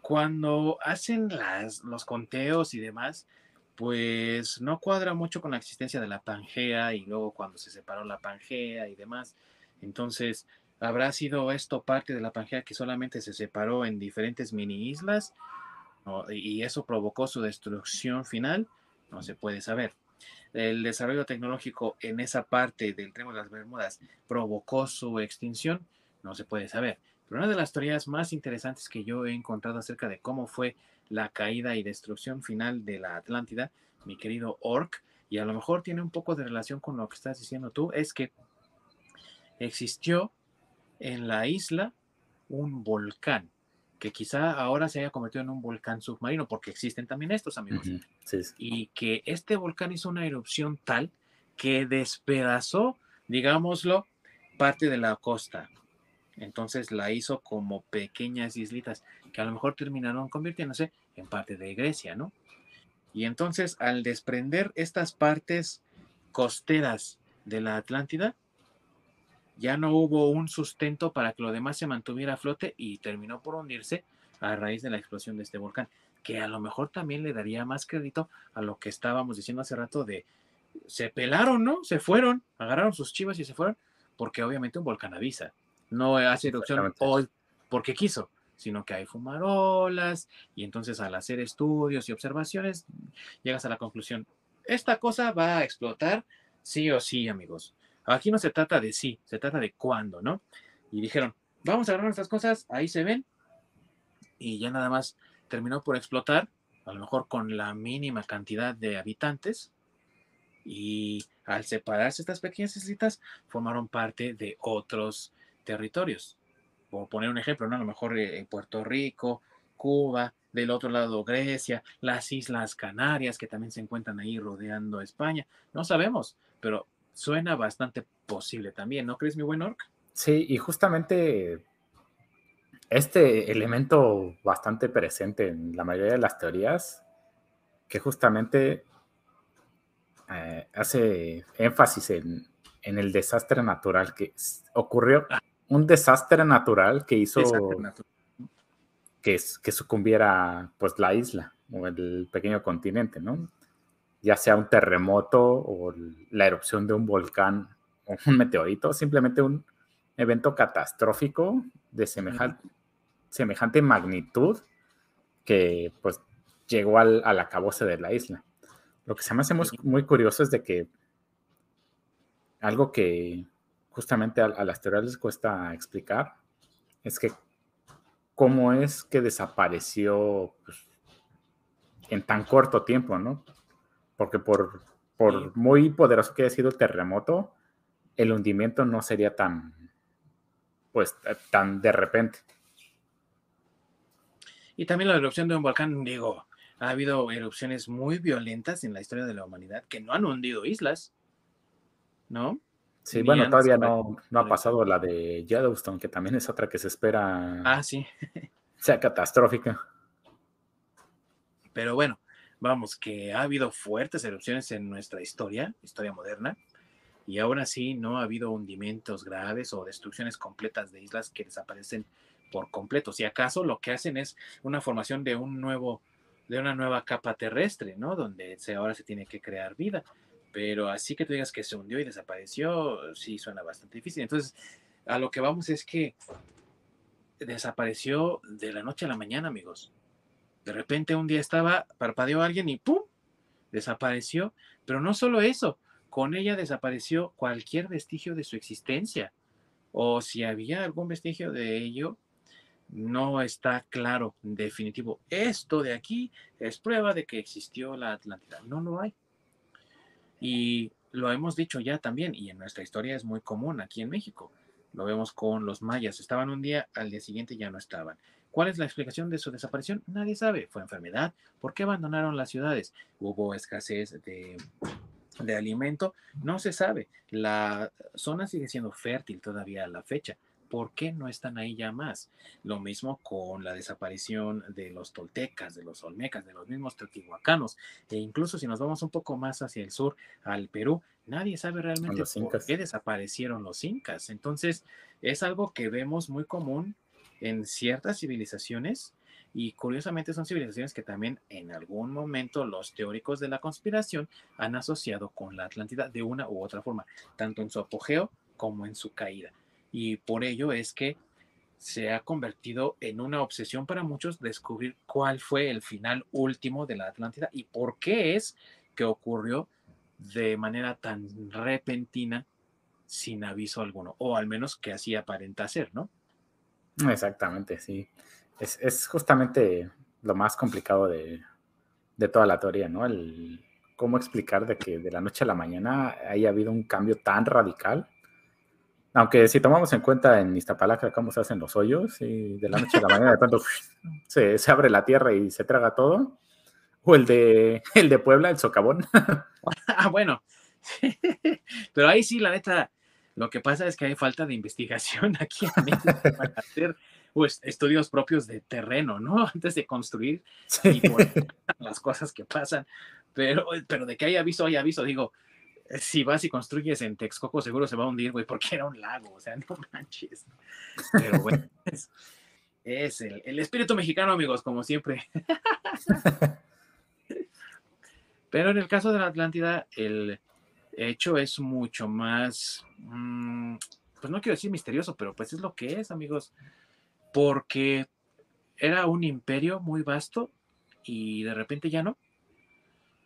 cuando hacen las, los conteos y demás, pues no cuadra mucho con la existencia de la Pangea y luego cuando se separó la Pangea y demás. Entonces, ¿habrá sido esto parte de la Pangea que solamente se separó en diferentes mini islas y eso provocó su destrucción final? No se puede saber. El desarrollo tecnológico en esa parte del Triángulo de las Bermudas provocó su extinción, no se puede saber. Pero una de las teorías más interesantes que yo he encontrado acerca de cómo fue la caída y destrucción final de la Atlántida, mi querido Orc, y a lo mejor tiene un poco de relación con lo que estás diciendo tú, es que existió en la isla un volcán, que quizá ahora se haya convertido en un volcán submarino, porque existen también estos amigos, y que este volcán hizo una erupción tal que despedazó, digámoslo, parte de la costa. Entonces la hizo como pequeñas islitas que a lo mejor terminaron convirtiéndose en parte de Grecia, ¿no? Y entonces al desprender estas partes costeras de la Atlántida, ya no hubo un sustento para que lo demás se mantuviera a flote y terminó por hundirse a raíz de la explosión de este volcán, que a lo mejor también le daría más crédito a lo que estábamos diciendo hace rato de se pelaron, ¿no? Se fueron, agarraron sus chivas y se fueron, porque obviamente un volcán avisa, no hace erupción hoy porque quiso, sino que hay fumarolas y entonces al hacer estudios y observaciones llegas a la conclusión, esta cosa va a explotar sí o sí, amigos. Aquí no se trata de sí, se trata de cuándo, ¿no? Y dijeron, vamos a agarrar nuestras cosas, ahí se ven, y ya nada más terminó por explotar, a lo mejor con la mínima cantidad de habitantes, y al separarse estas pequeñas islitas, formaron parte de otros territorios. Por poner un ejemplo, ¿no? A lo mejor eh, Puerto Rico, Cuba, del otro lado Grecia, las Islas Canarias, que también se encuentran ahí rodeando España. No sabemos, pero suena bastante posible también, ¿no crees, mi buen Orc? Sí, y justamente este elemento bastante presente en la mayoría de las teorías, que justamente eh, hace énfasis en, el desastre natural que ocurrió. Ah. Un desastre natural que hizo Que, que sucumbiera pues la isla o el pequeño continente, ¿no? Ya sea un terremoto o la erupción de un volcán o un meteorito, simplemente un evento catastrófico de semejante, semejante magnitud que pues llegó al, al acabose de la isla. Lo que se me hace muy, curioso es de que algo que justamente a, las teorías les cuesta explicar es que cómo es que desapareció pues, en tan corto tiempo, ¿no? Porque por, por muy poderoso que haya sido el terremoto, el hundimiento no sería tan, pues, tan de repente. Y también la erupción de un volcán, digo, ha habido erupciones muy violentas en la historia de la humanidad que no han hundido islas, ¿no? Sí, bueno, todavía no, no, ha pasado la de Yellowstone, que también es otra que se espera ah, sí. sea catastrófica. Pero bueno, vamos, que ha habido fuertes erupciones en nuestra historia, historia moderna, y ahora sí no ha habido hundimientos graves o destrucciones completas de islas que desaparecen por completo. Si acaso lo que hacen es una formación de un nuevo de una nueva capa terrestre, ¿no? Donde ahora se tiene que crear vida. Pero así que tú digas que se hundió y desapareció, sí suena bastante difícil. Entonces, a lo que vamos es que desapareció de la noche a la mañana, amigos. De repente un día estaba, parpadeó alguien y ¡pum! Desapareció. Pero no solo eso, con ella desapareció cualquier vestigio de su existencia. O si había algún vestigio de ello, no está claro, definitivo. Esto de aquí es prueba de que existió la Atlántida. No lo hay. Y lo hemos dicho ya también, y en nuestra historia es muy común aquí en México. Lo vemos con los mayas. Estaban un día, al día siguiente ya no estaban. ¿Cuál es la explicación de su desaparición? Nadie sabe. ¿Fue enfermedad? ¿Por qué abandonaron las ciudades? ¿Hubo escasez de, de alimento? No se sabe. La zona sigue siendo fértil todavía a la fecha. ¿por qué no están ahí ya más? Lo mismo con la desaparición de los toltecas, de los olmecas, de los mismos teotihuacanos, e incluso si nos vamos un poco más hacia el sur, al Perú, nadie sabe realmente por qué desaparecieron los incas. Entonces, es algo que vemos muy común en ciertas civilizaciones y curiosamente son civilizaciones que también en algún momento los teóricos de la conspiración han asociado con la Atlántida de una u otra forma, tanto en su apogeo como en su caída y por ello es que se ha convertido en una obsesión para muchos descubrir cuál fue el final último de la Atlántida y por qué es que ocurrió de manera tan repentina sin aviso alguno, o al menos que así aparenta ser, ¿no? Exactamente, sí. Es, justamente lo más complicado de, de, toda la teoría, ¿no? El cómo explicar de que de la noche a la mañana haya habido un cambio tan radical aunque si tomamos en cuenta en Iztapalacra cómo se hacen los hoyos y de la noche a la mañana de pronto se, se, abre la tierra y se traga todo. O el de, el de Puebla, el socavón. ah, bueno. Pero ahí sí, la neta, lo que pasa es que hay falta de investigación aquí en México para hacer pues, estudios propios de terreno, ¿no? Antes de construir las cosas que pasan. Pero, pero de que hay aviso, hay aviso, digo, si vas y construyes en Texcoco, seguro se va a hundir, güey, porque era un lago, o sea, no manches. Pero bueno, es, el, espíritu mexicano, amigos, como siempre. Pero en el caso de la Atlántida, el hecho es mucho más, mm, pues no quiero decir misterioso, pero pues es lo que es, amigos, porque era un imperio muy vasto y de repente ya no.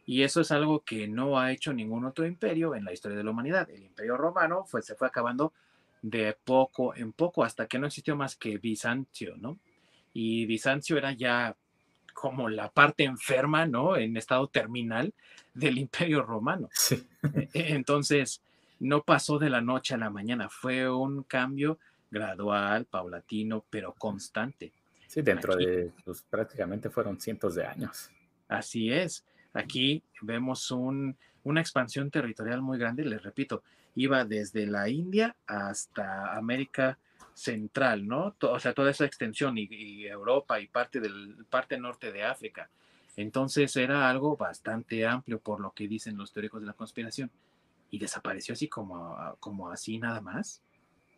Y eso es algo que no ha hecho ningún otro imperio en la historia de la humanidad. El imperio romano fue, se fue acabando de poco en poco hasta que no existió más que Bizancio, ¿no? Y Bizancio era ya como la parte enferma, ¿no? En estado terminal del imperio romano. E, e, entonces, no pasó de la noche a la mañana, fue un cambio gradual, paulatino, pero constante. Sí, dentro de, pues prácticamente fueron cientos de años. Así es. Aquí vemos una expansión territorial muy grande, les repito, iba desde la India hasta América central, ¿no? O sea, toda esa extensión y, Europa y parte del parte norte de África. Entonces era algo bastante amplio por lo que dicen los teóricos de la conspiración. Y desapareció así como, como así nada más,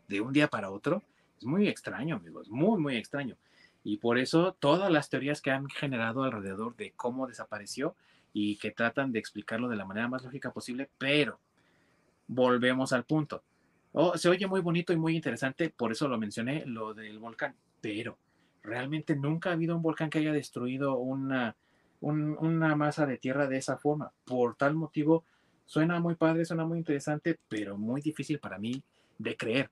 de un día para otro. Es muy extraño, amigos, muy, muy extraño. Y por eso todas las teorías que han generado alrededor de cómo desapareció y que tratan de explicarlo de la manera más lógica posible, pero volvemos al punto. Oh, se oye muy bonito y muy interesante, por eso lo mencioné, lo del volcán, pero realmente nunca ha habido un volcán que haya destruido una, una masa de tierra de esa forma. Por tal motivo, suena muy padre, suena muy interesante, pero muy difícil para mí de creer.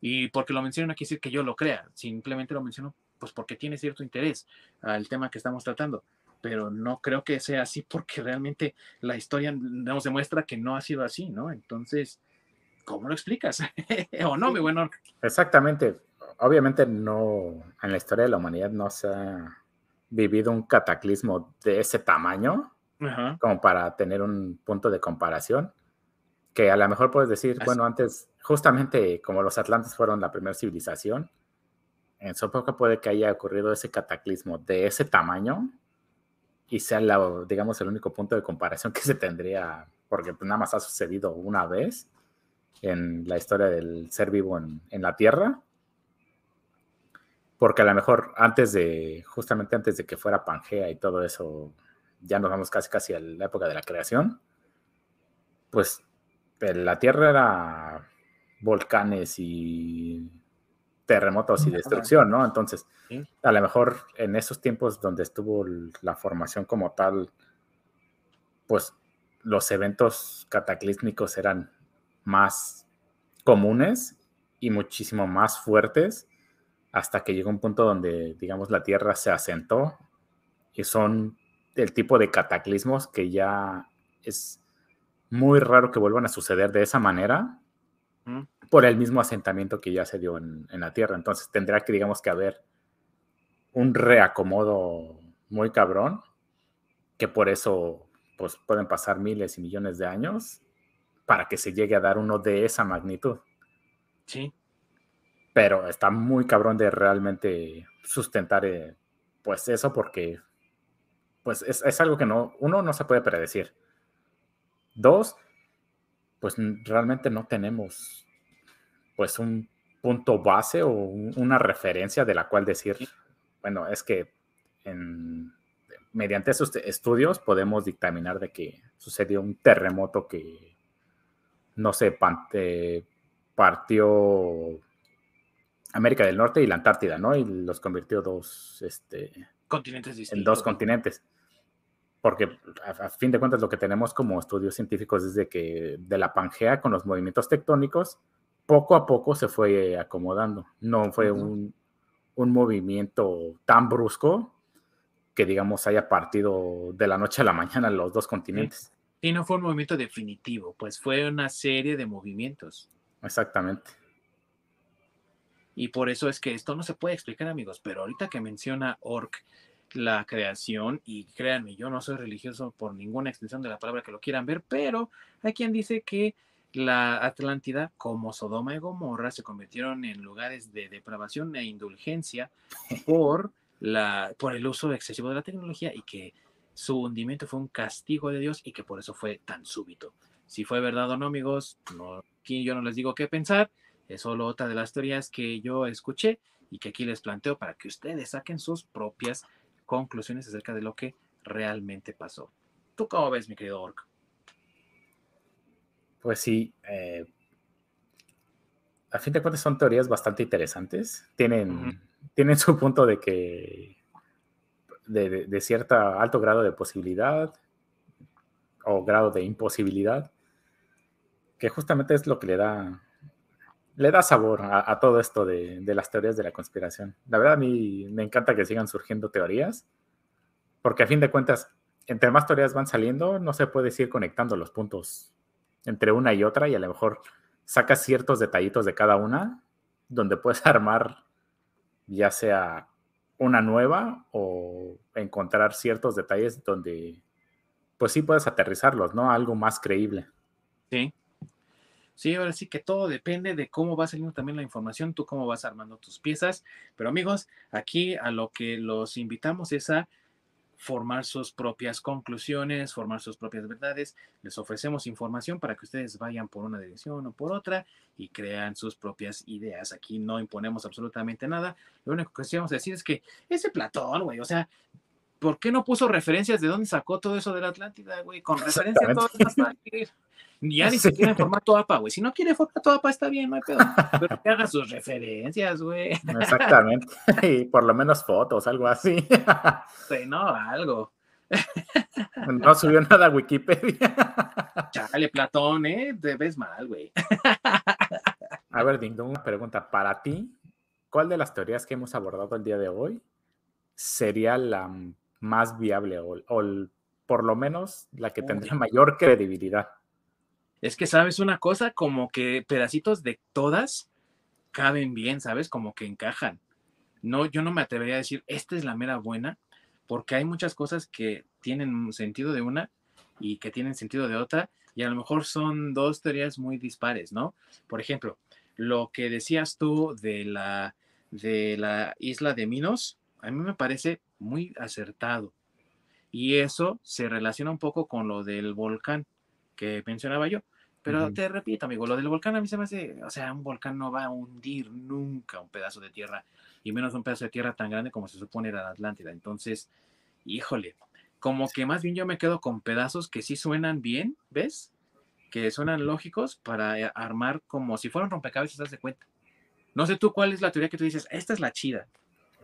Y porque lo menciono no quiere decir que yo lo crea, simplemente lo menciono pues porque tiene cierto interés al tema que estamos tratando pero no creo que sea así porque realmente la historia nos demuestra que no ha sido así, ¿no? Entonces, ¿cómo lo explicas? ¿O no, mi bueno? Exactamente. Obviamente no, en la historia de la humanidad no se ha vivido un cataclismo de ese tamaño como para tener un punto de comparación, que a lo mejor puedes decir, bueno, antes, justamente como los atlantes fueron la primera civilización, en su época puede que haya ocurrido ese cataclismo de ese tamaño, y sea, la, digamos, el único punto de comparación que se tendría, porque pues, nada más ha sucedido una vez en la historia del ser vivo en, en la Tierra. Porque a lo mejor antes de, justamente antes de que fuera Pangea y todo eso, ya nos vamos casi casi a la época de la creación, pues la Tierra era volcanes y terremotos y destrucción, ¿no? Entonces, a lo mejor en esos tiempos donde estuvo la formación como tal, pues los eventos cataclísmicos eran más comunes y muchísimo más fuertes hasta que llegó un punto donde, digamos, la Tierra se asentó y son el tipo de cataclismos que ya es muy raro que vuelvan a suceder de esa manera por el mismo asentamiento que ya se dio en, la Tierra. Entonces tendrá que, digamos, que haber un reacomodo muy cabrón, que por eso pues, pueden pasar miles y millones de años para que se llegue a dar uno de esa magnitud. Sí. Pero está muy cabrón de realmente sustentar eh, pues eso porque pues es, es, algo que no, uno no se puede predecir. Dos, pues realmente no tenemos pues un punto base o una referencia de la cual decir, bueno, es que mediante esos estudios podemos dictaminar de que sucedió un terremoto que, no sé, partió América del Norte y la Antártida, ¿no? Y los convirtió dos, este, continentes en dos continentes. Porque a, fin de cuentas lo que tenemos como estudios científicos es de que de la Pangea con los movimientos tectónicos poco a poco se fue acomodando. No fue un, movimiento tan brusco que, digamos, haya partido de la noche a la mañana los dos continentes. Y no fue un movimiento definitivo, pues fue una serie de movimientos. Exactamente. Y por eso es que esto no se puede explicar, amigos, pero ahorita que menciona Orc la creación, y créanme, yo no soy religioso por ninguna extensión de la palabra que lo quieran ver, pero hay quien dice que la Atlántida, como Sodoma y Gomorra, se convirtieron en lugares de depravación e indulgencia por, la, por el uso excesivo de la tecnología y que su hundimiento fue un castigo de Dios y que por eso fue tan súbito. Si fue verdad o no, amigos, no, aquí yo no les digo qué pensar, es solo otra de las teorías que yo escuché y que aquí les planteo para que ustedes saquen sus propias conclusiones acerca de lo que realmente pasó. ¿Tú cómo ves, mi querido Orc? Pues sí, eh, a fin de cuentas son teorías bastante interesantes. Tienen, tienen su punto de que de, de, cierto alto grado de posibilidad o grado de imposibilidad, que justamente es lo que le da, le da sabor a, todo esto de, de, las teorías de la conspiración. La verdad a mí me encanta que sigan surgiendo teorías, porque a fin de cuentas, entre más teorías van saliendo, no se puede ir conectando los puntos entre una y otra y a lo mejor sacas ciertos detallitos de cada una donde puedes armar ya sea una nueva o encontrar ciertos detalles donde pues sí puedes aterrizarlos, ¿no? Algo más creíble. Sí. Sí, ahora sí que todo depende de cómo va saliendo también la información, tú cómo vas armando tus piezas. Pero amigos, aquí a lo que los invitamos es a formar sus propias conclusiones, formar sus propias verdades. Les ofrecemos información para que ustedes vayan por una dirección o por otra y crean sus propias ideas. Aquí no imponemos absolutamente nada. Lo único que queremos decir es que ese Platón, güey, o sea, ¿por qué no puso referencias de dónde sacó todo eso de la Atlántida, güey? Con referencia a todo Ya ni siquiera en formato APA, güey. Si no quiere formato APA, está bien, no hay pedo. Pero que haga sus referencias, güey. Exactamente. Y por lo menos fotos, algo así. Sí, no, algo. No subió nada a Wikipedia. Chale, Platón, ¿eh? Te ves mal, güey. A ver, Ding una pregunta. Para ti, ¿cuál de las teorías que hemos abordado el día de hoy sería la más viable o, por lo menos la que tendría mayor credibilidad? Es que, ¿sabes una cosa? Como que pedacitos de todas caben bien, ¿sabes? Como que encajan. No, yo no me atrevería a decir, esta es la mera buena, porque hay muchas cosas que tienen sentido de una y que tienen sentido de otra, y a lo mejor son dos teorías muy dispares, ¿no? Por ejemplo, lo que decías tú de la, de la isla de Minos, a mí me parece muy acertado. Y eso se relaciona un poco con lo del volcán que mencionaba yo. Pero te repito, amigo, lo del volcán a mí se me hace, o sea, un volcán no va a hundir nunca un pedazo de tierra, y menos un pedazo de tierra tan grande como se supone era la Atlántida. Entonces, híjole, como que más bien yo me quedo con pedazos que sí suenan bien, ¿ves? Que suenan lógicos para eh, armar como si fueran rompecabezas, ¿te das cuenta? No sé tú cuál es la teoría que tú dices, esta es la chida.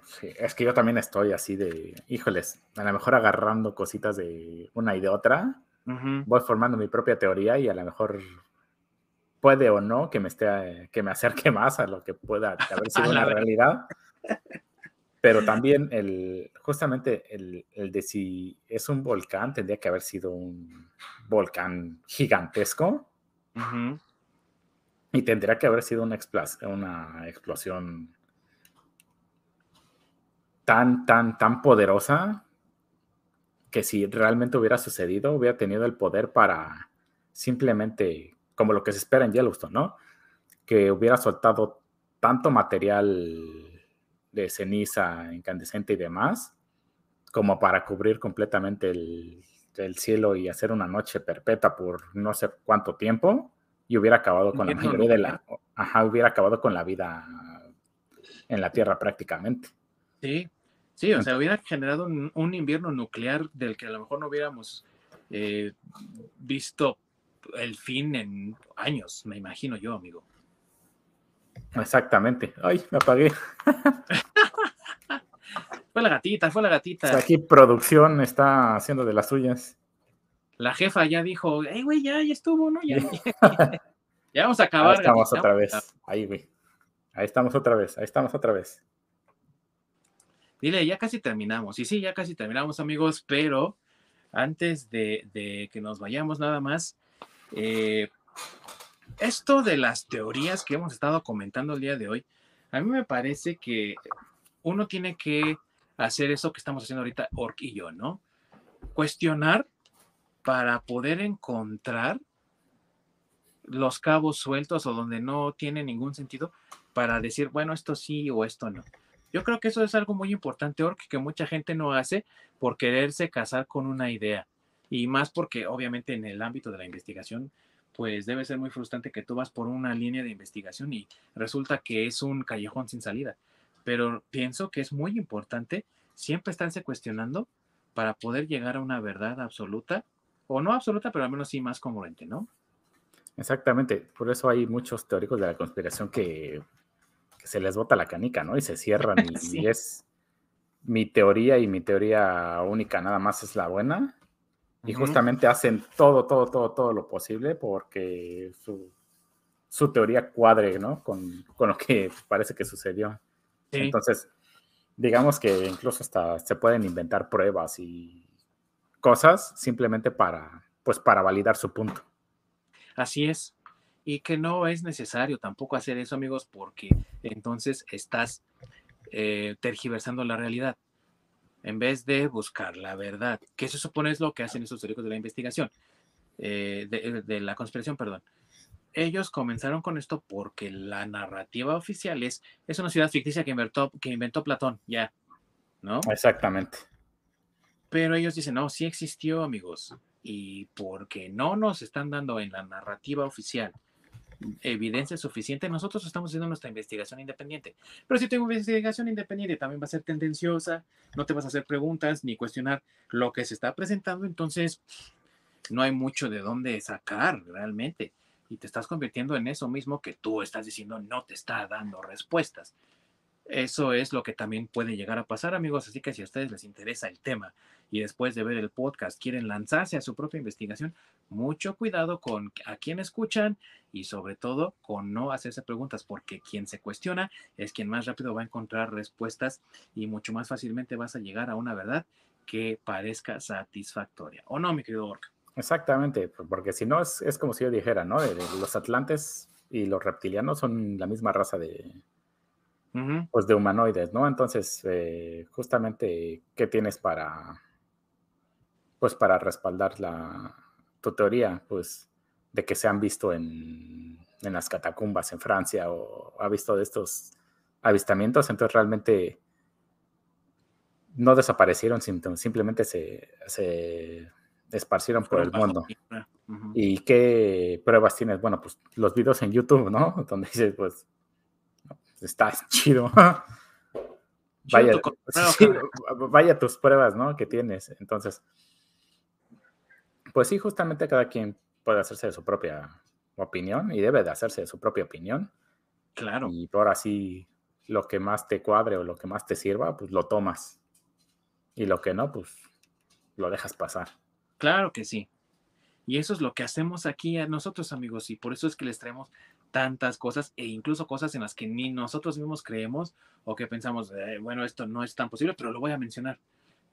Sí, es que yo también estoy así de, híjoles, a lo mejor agarrando cositas de una y de otra, voy formando mi propia teoría y a lo mejor puede o no que me esté que me acerque más a lo que pueda haber sido la realidad. Pero también el justamente el, el, de si es un volcán tendría que haber sido un volcán gigantesco. Y tendría que haber sido una, una explosión tan, tan, tan poderosa que si realmente hubiera sucedido, hubiera tenido el poder para simplemente, como lo que se espera en Yellowstone, ¿no? Que hubiera soltado tanto material de ceniza incandescente y demás, como para cubrir completamente el, cielo y hacer una noche perpetua por no sé cuánto tiempo, y hubiera acabado con la mayoría de la, ajá, hubiera acabado con la vida en la Tierra prácticamente. Sí, Sí, o sea, hubiera generado un, invierno nuclear del que a lo mejor no hubiéramos eh, visto el fin en años, me imagino yo, amigo. Exactamente. Ay, me apagué. fue la gatita, fue la gatita. aquí producción está haciendo de las suyas. La jefa ya dijo, hey, güey, ya, ya estuvo, ¿no? Ya, ya, vamos a acabar. Ahí estamos otra vez. Ahí, güey. Ahí estamos otra vez, ahí estamos otra vez. Dile, ya casi terminamos. Y sí, ya casi terminamos, amigos, pero antes de, que nos vayamos nada más, eh, esto de las teorías que hemos estado comentando el día de hoy, a mí me parece que uno tiene que hacer eso que estamos haciendo ahorita, Ork y yo, ¿no? Cuestionar para poder encontrar los cabos sueltos o donde no tiene ningún sentido para decir, bueno, esto sí o esto no. Yo creo que eso es algo muy importante, Ork, que mucha gente no hace por quererse casar con una idea. Y más porque obviamente en el ámbito de la investigación, pues debe ser muy frustrante que tú vas por una línea de investigación y resulta que es un callejón sin salida. Pero pienso que es muy importante siempre estarse cuestionando para poder llegar a una verdad absoluta, o no absoluta, pero al menos sí más congruente, ¿no? Exactamente, por eso hay muchos teóricos de la conspiración que que se les bota la canica, ¿no? Y se cierran y, es mi teoría y mi teoría única nada más es la buena. Y justamente hacen todo, todo, todo, todo lo posible porque su, su teoría cuadre, ¿no? Con, con, lo que parece que sucedió. Entonces, digamos que incluso hasta se pueden inventar pruebas y cosas simplemente para, pues, para validar su punto. Así es y que no es necesario tampoco hacer eso, amigos, porque entonces estás eh, tergiversando la realidad en vez de buscar la verdad, que eso supone es lo que hacen esos teóricos de la investigación, eh, de, la conspiración, perdón. ellos comenzaron con esto porque la narrativa oficial es, es una ciudad ficticia que inventó, que inventó Platón, ya, ¿no? Exactamente. Pero ellos dicen, no, sí existió, amigos, y porque no nos están dando en la narrativa oficial evidencia suficiente, nosotros estamos haciendo nuestra investigación independiente. Pero si tu investigación independiente también va a ser tendenciosa, no te vas a hacer preguntas ni cuestionar lo que se está presentando, entonces no hay mucho de dónde sacar realmente. Y te estás convirtiendo en eso mismo que tú estás diciendo no te está dando respuestas. Eso es lo que también puede llegar a pasar, amigos. Así que si a ustedes les interesa el tema y después de ver el podcast quieren lanzarse a su propia investigación, mucho cuidado con a quién escuchan y sobre todo con no hacerse preguntas, porque quien se cuestiona es quien más rápido va a encontrar respuestas y mucho más fácilmente vas a llegar a una verdad que parezca satisfactoria. ¿O no, mi querido Orc? Exactamente, porque si no es, como si yo dijera, ¿no? Los atlantes y los reptilianos son la misma raza de, pues de humanoides, ¿no? Entonces, eh, justamente, ¿qué tienes para, pues para respaldar la, tu teoría, pues, de que se han visto en, en las catacumbas en Francia o ha visto de estos avistamientos, entonces realmente no desaparecieron, simplemente se, se esparcieron por el mundo. ¿Y qué pruebas tienes? Bueno, pues los videos en YouTube, ¿no? Donde dices, pues, está chido. vaya, vaya tus pruebas, ¿no? Que tienes. Entonces, pues sí, justamente cada quien puede hacerse de su propia opinión y debe de hacerse de su propia opinión. Claro. Y por así lo que más te cuadre o lo que más te sirva, pues lo tomas. Y lo que no, pues lo dejas pasar. Claro que sí. Y eso es lo que hacemos aquí a nosotros, amigos, y por eso es que les traemos tantas cosas e incluso cosas en las que ni nosotros mismos creemos o que pensamos, eh, bueno, esto no es tan posible, pero lo voy a mencionar,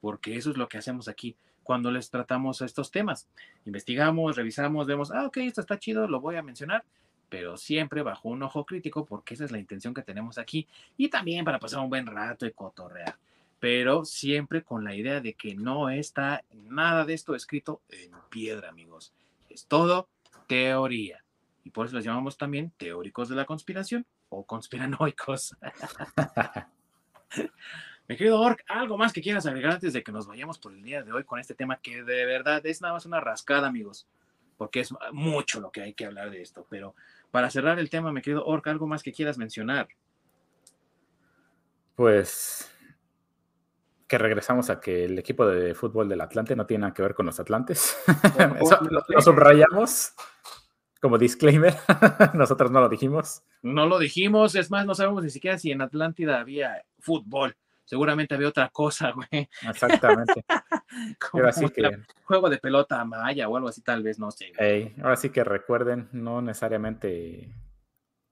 porque eso es lo que hacemos aquí cuando les tratamos estos temas. Investigamos, revisamos, vemos, ah, ok, esto está chido, lo voy a mencionar, pero siempre bajo un ojo crítico, porque esa es la intención que tenemos aquí, y también para pasar un buen rato y cotorrear, pero siempre con la idea de que no está nada de esto escrito en piedra, amigos. Es todo teoría. Y por eso les llamamos también teóricos de la conspiración o conspiranoicos. Mi querido Ork, ¿algo más que quieras agregar antes de que nos vayamos por el día de hoy con este tema que de verdad es nada más una rascada, amigos? Porque es mucho lo que hay que hablar de esto. Pero para cerrar el tema, mi querido Ork, ¿algo más que quieras mencionar? Pues que regresamos a que el equipo de fútbol del Atlante no tiene nada que ver con los Atlantes. Eso lo subrayamos como disclaimer. Nosotros no lo dijimos. No lo dijimos. Es más, no sabemos ni siquiera si en Atlántida había fútbol seguramente había otra cosa, güey. Exactamente. que... Juego de pelota maya o algo así, tal vez, no sé. ahora sí que recuerden, no necesariamente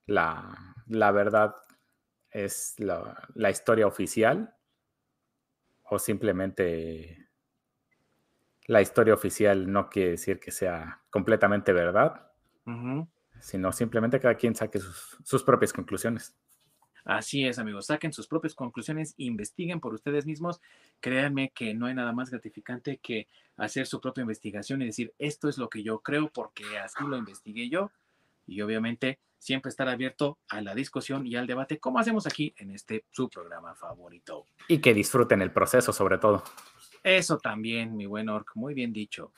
la, verdad es la, historia oficial o simplemente la historia oficial no quiere decir que sea completamente verdad, sino simplemente cada quien saque sus propias conclusiones. Así es, amigos. Saquen sus propias conclusiones, investiguen por ustedes mismos. Créanme que no hay nada más gratificante que hacer su propia investigación y decir, esto es lo que yo creo porque así lo investigué yo. Y obviamente siempre estar abierto a la discusión y al debate, como hacemos aquí en este su programa favorito. Y que disfruten el proceso, sobre todo. Eso también, mi buen Orc, muy bien dicho.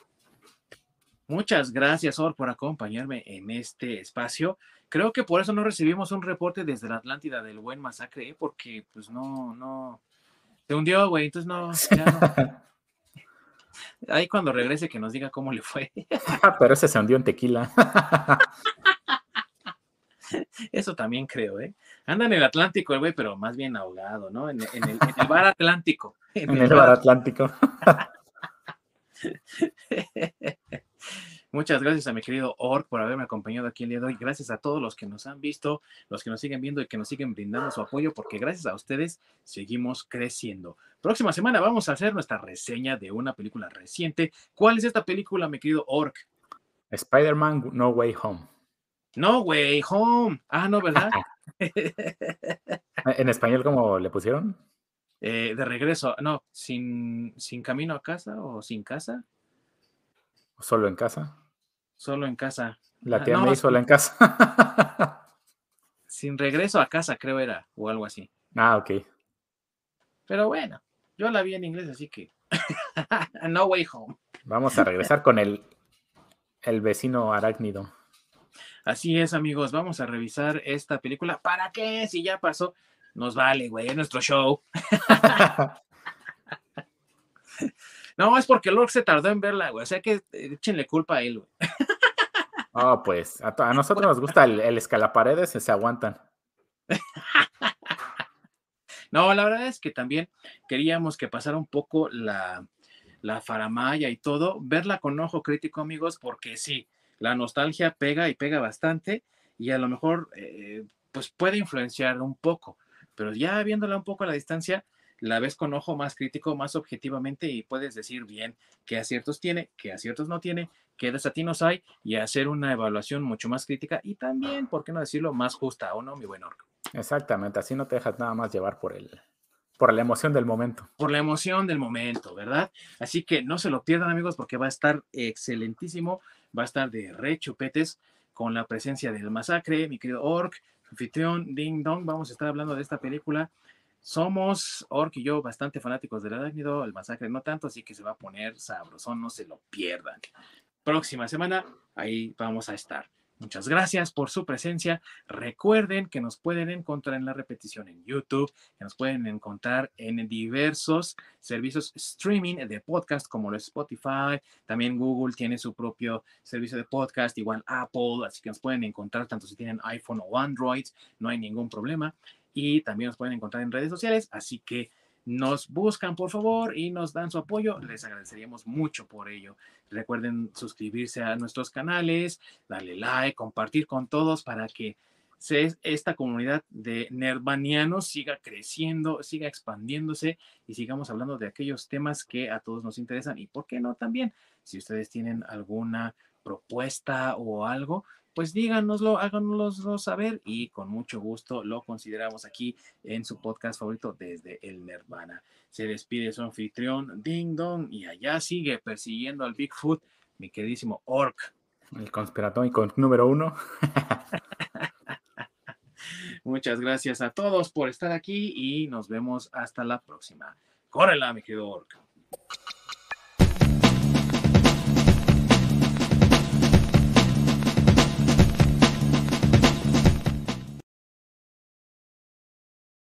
Muchas gracias, Or, por acompañarme en este espacio. Creo que por eso no recibimos un reporte desde la Atlántida del buen masacre, ¿eh? porque pues no, no, se hundió, güey, entonces no, Ahí cuando regrese que nos diga cómo le fue. Pero ese se hundió en tequila. Eso también creo, ¿eh? Anda en el Atlántico el güey, pero más bien ahogado, ¿no? En, el, bar Atlántico. En, el, bar Atlántico. Muchas gracias a mi querido Ork por haberme acompañado aquí el día de hoy. Gracias a todos los que nos han visto, los que nos siguen viendo y que nos siguen brindando su apoyo, porque gracias a ustedes seguimos creciendo. Próxima semana vamos a hacer nuestra reseña de una película reciente. ¿Cuál es esta película, mi querido Ork? Spider-Man No Way Home. No Way Home. Ah, no, ¿verdad? ¿En español cómo le pusieron? Eh, de regreso, no, sin, sin camino a casa o sin casa. ¿Solo en casa? Solo en casa. La Ah, tía no, May sola en casa. Sin regreso a casa, creo era, o algo así. ah, ok. Pero bueno, yo la vi en inglés, así que. no way home. Vamos a regresar con el, el vecino arácnido. Así es, amigos, vamos a revisar esta película. ¿Para qué? Si ya pasó, nos vale, güey, es nuestro show. No, es porque Lord se tardó en verla, güey. O sea que eh, échenle culpa a él, güey. Oh, pues a nosotros nos gusta el, el escalaparedes, se aguantan. No, la verdad es que también queríamos que pasara un poco la, la faramaya y todo, verla con ojo crítico, amigos, porque sí, la nostalgia pega y pega bastante y a lo mejor eh, pues puede influenciar un poco, pero ya viéndola un poco a la distancia, la ves con ojo más crítico, más objetivamente y puedes decir bien qué aciertos tiene, qué aciertos no tiene, qué desatinos hay y hacer una evaluación mucho más crítica y también, ¿por qué no decirlo, más justa, ¿o no, mi buen orco? Exactamente, así no te dejas nada más llevar por el, por la emoción del momento. por la emoción del momento, ¿verdad? Así que no se lo pierdan, amigos, porque va a estar excelentísimo, va a estar de re chupetes con la presencia del masacre, mi querido Orc, anfitrión, Ding Dong, vamos a estar hablando de esta película. Somos, Orc y yo, bastante fanáticos del arácnido, el masacre no tanto, así que se va a poner sabrosón, no se lo pierdan. Próxima semana, ahí vamos a estar. Muchas gracias por su presencia. Recuerden que nos pueden encontrar en la repetición en YouTube, que nos pueden encontrar en diversos servicios streaming de podcast como lo es Spotify. También Google tiene su propio servicio de podcast, igual Apple, así que nos pueden encontrar tanto si tienen iPhone o Android, no hay ningún problema. Y también nos pueden encontrar en redes sociales, así que nos buscan por favor y nos dan su apoyo. Les agradeceríamos mucho por ello. Recuerden suscribirse a nuestros canales, darle like, compartir con todos para que esta comunidad de nerdvanianos siga creciendo, siga expandiéndose y sigamos hablando de aquellos temas que a todos nos interesan. Y por qué no también, si ustedes tienen alguna propuesta o algo, pues díganoslo, háganoslo saber y con mucho gusto lo consideramos aquí en su podcast favorito desde el Nirvana. Se despide su anfitrión Ding Dong y allá sigue persiguiendo al Bigfoot, mi queridísimo Orc. El conspiratónico número uno. Muchas gracias a todos por estar aquí y nos vemos hasta la próxima. Córrela, mi querido Orc.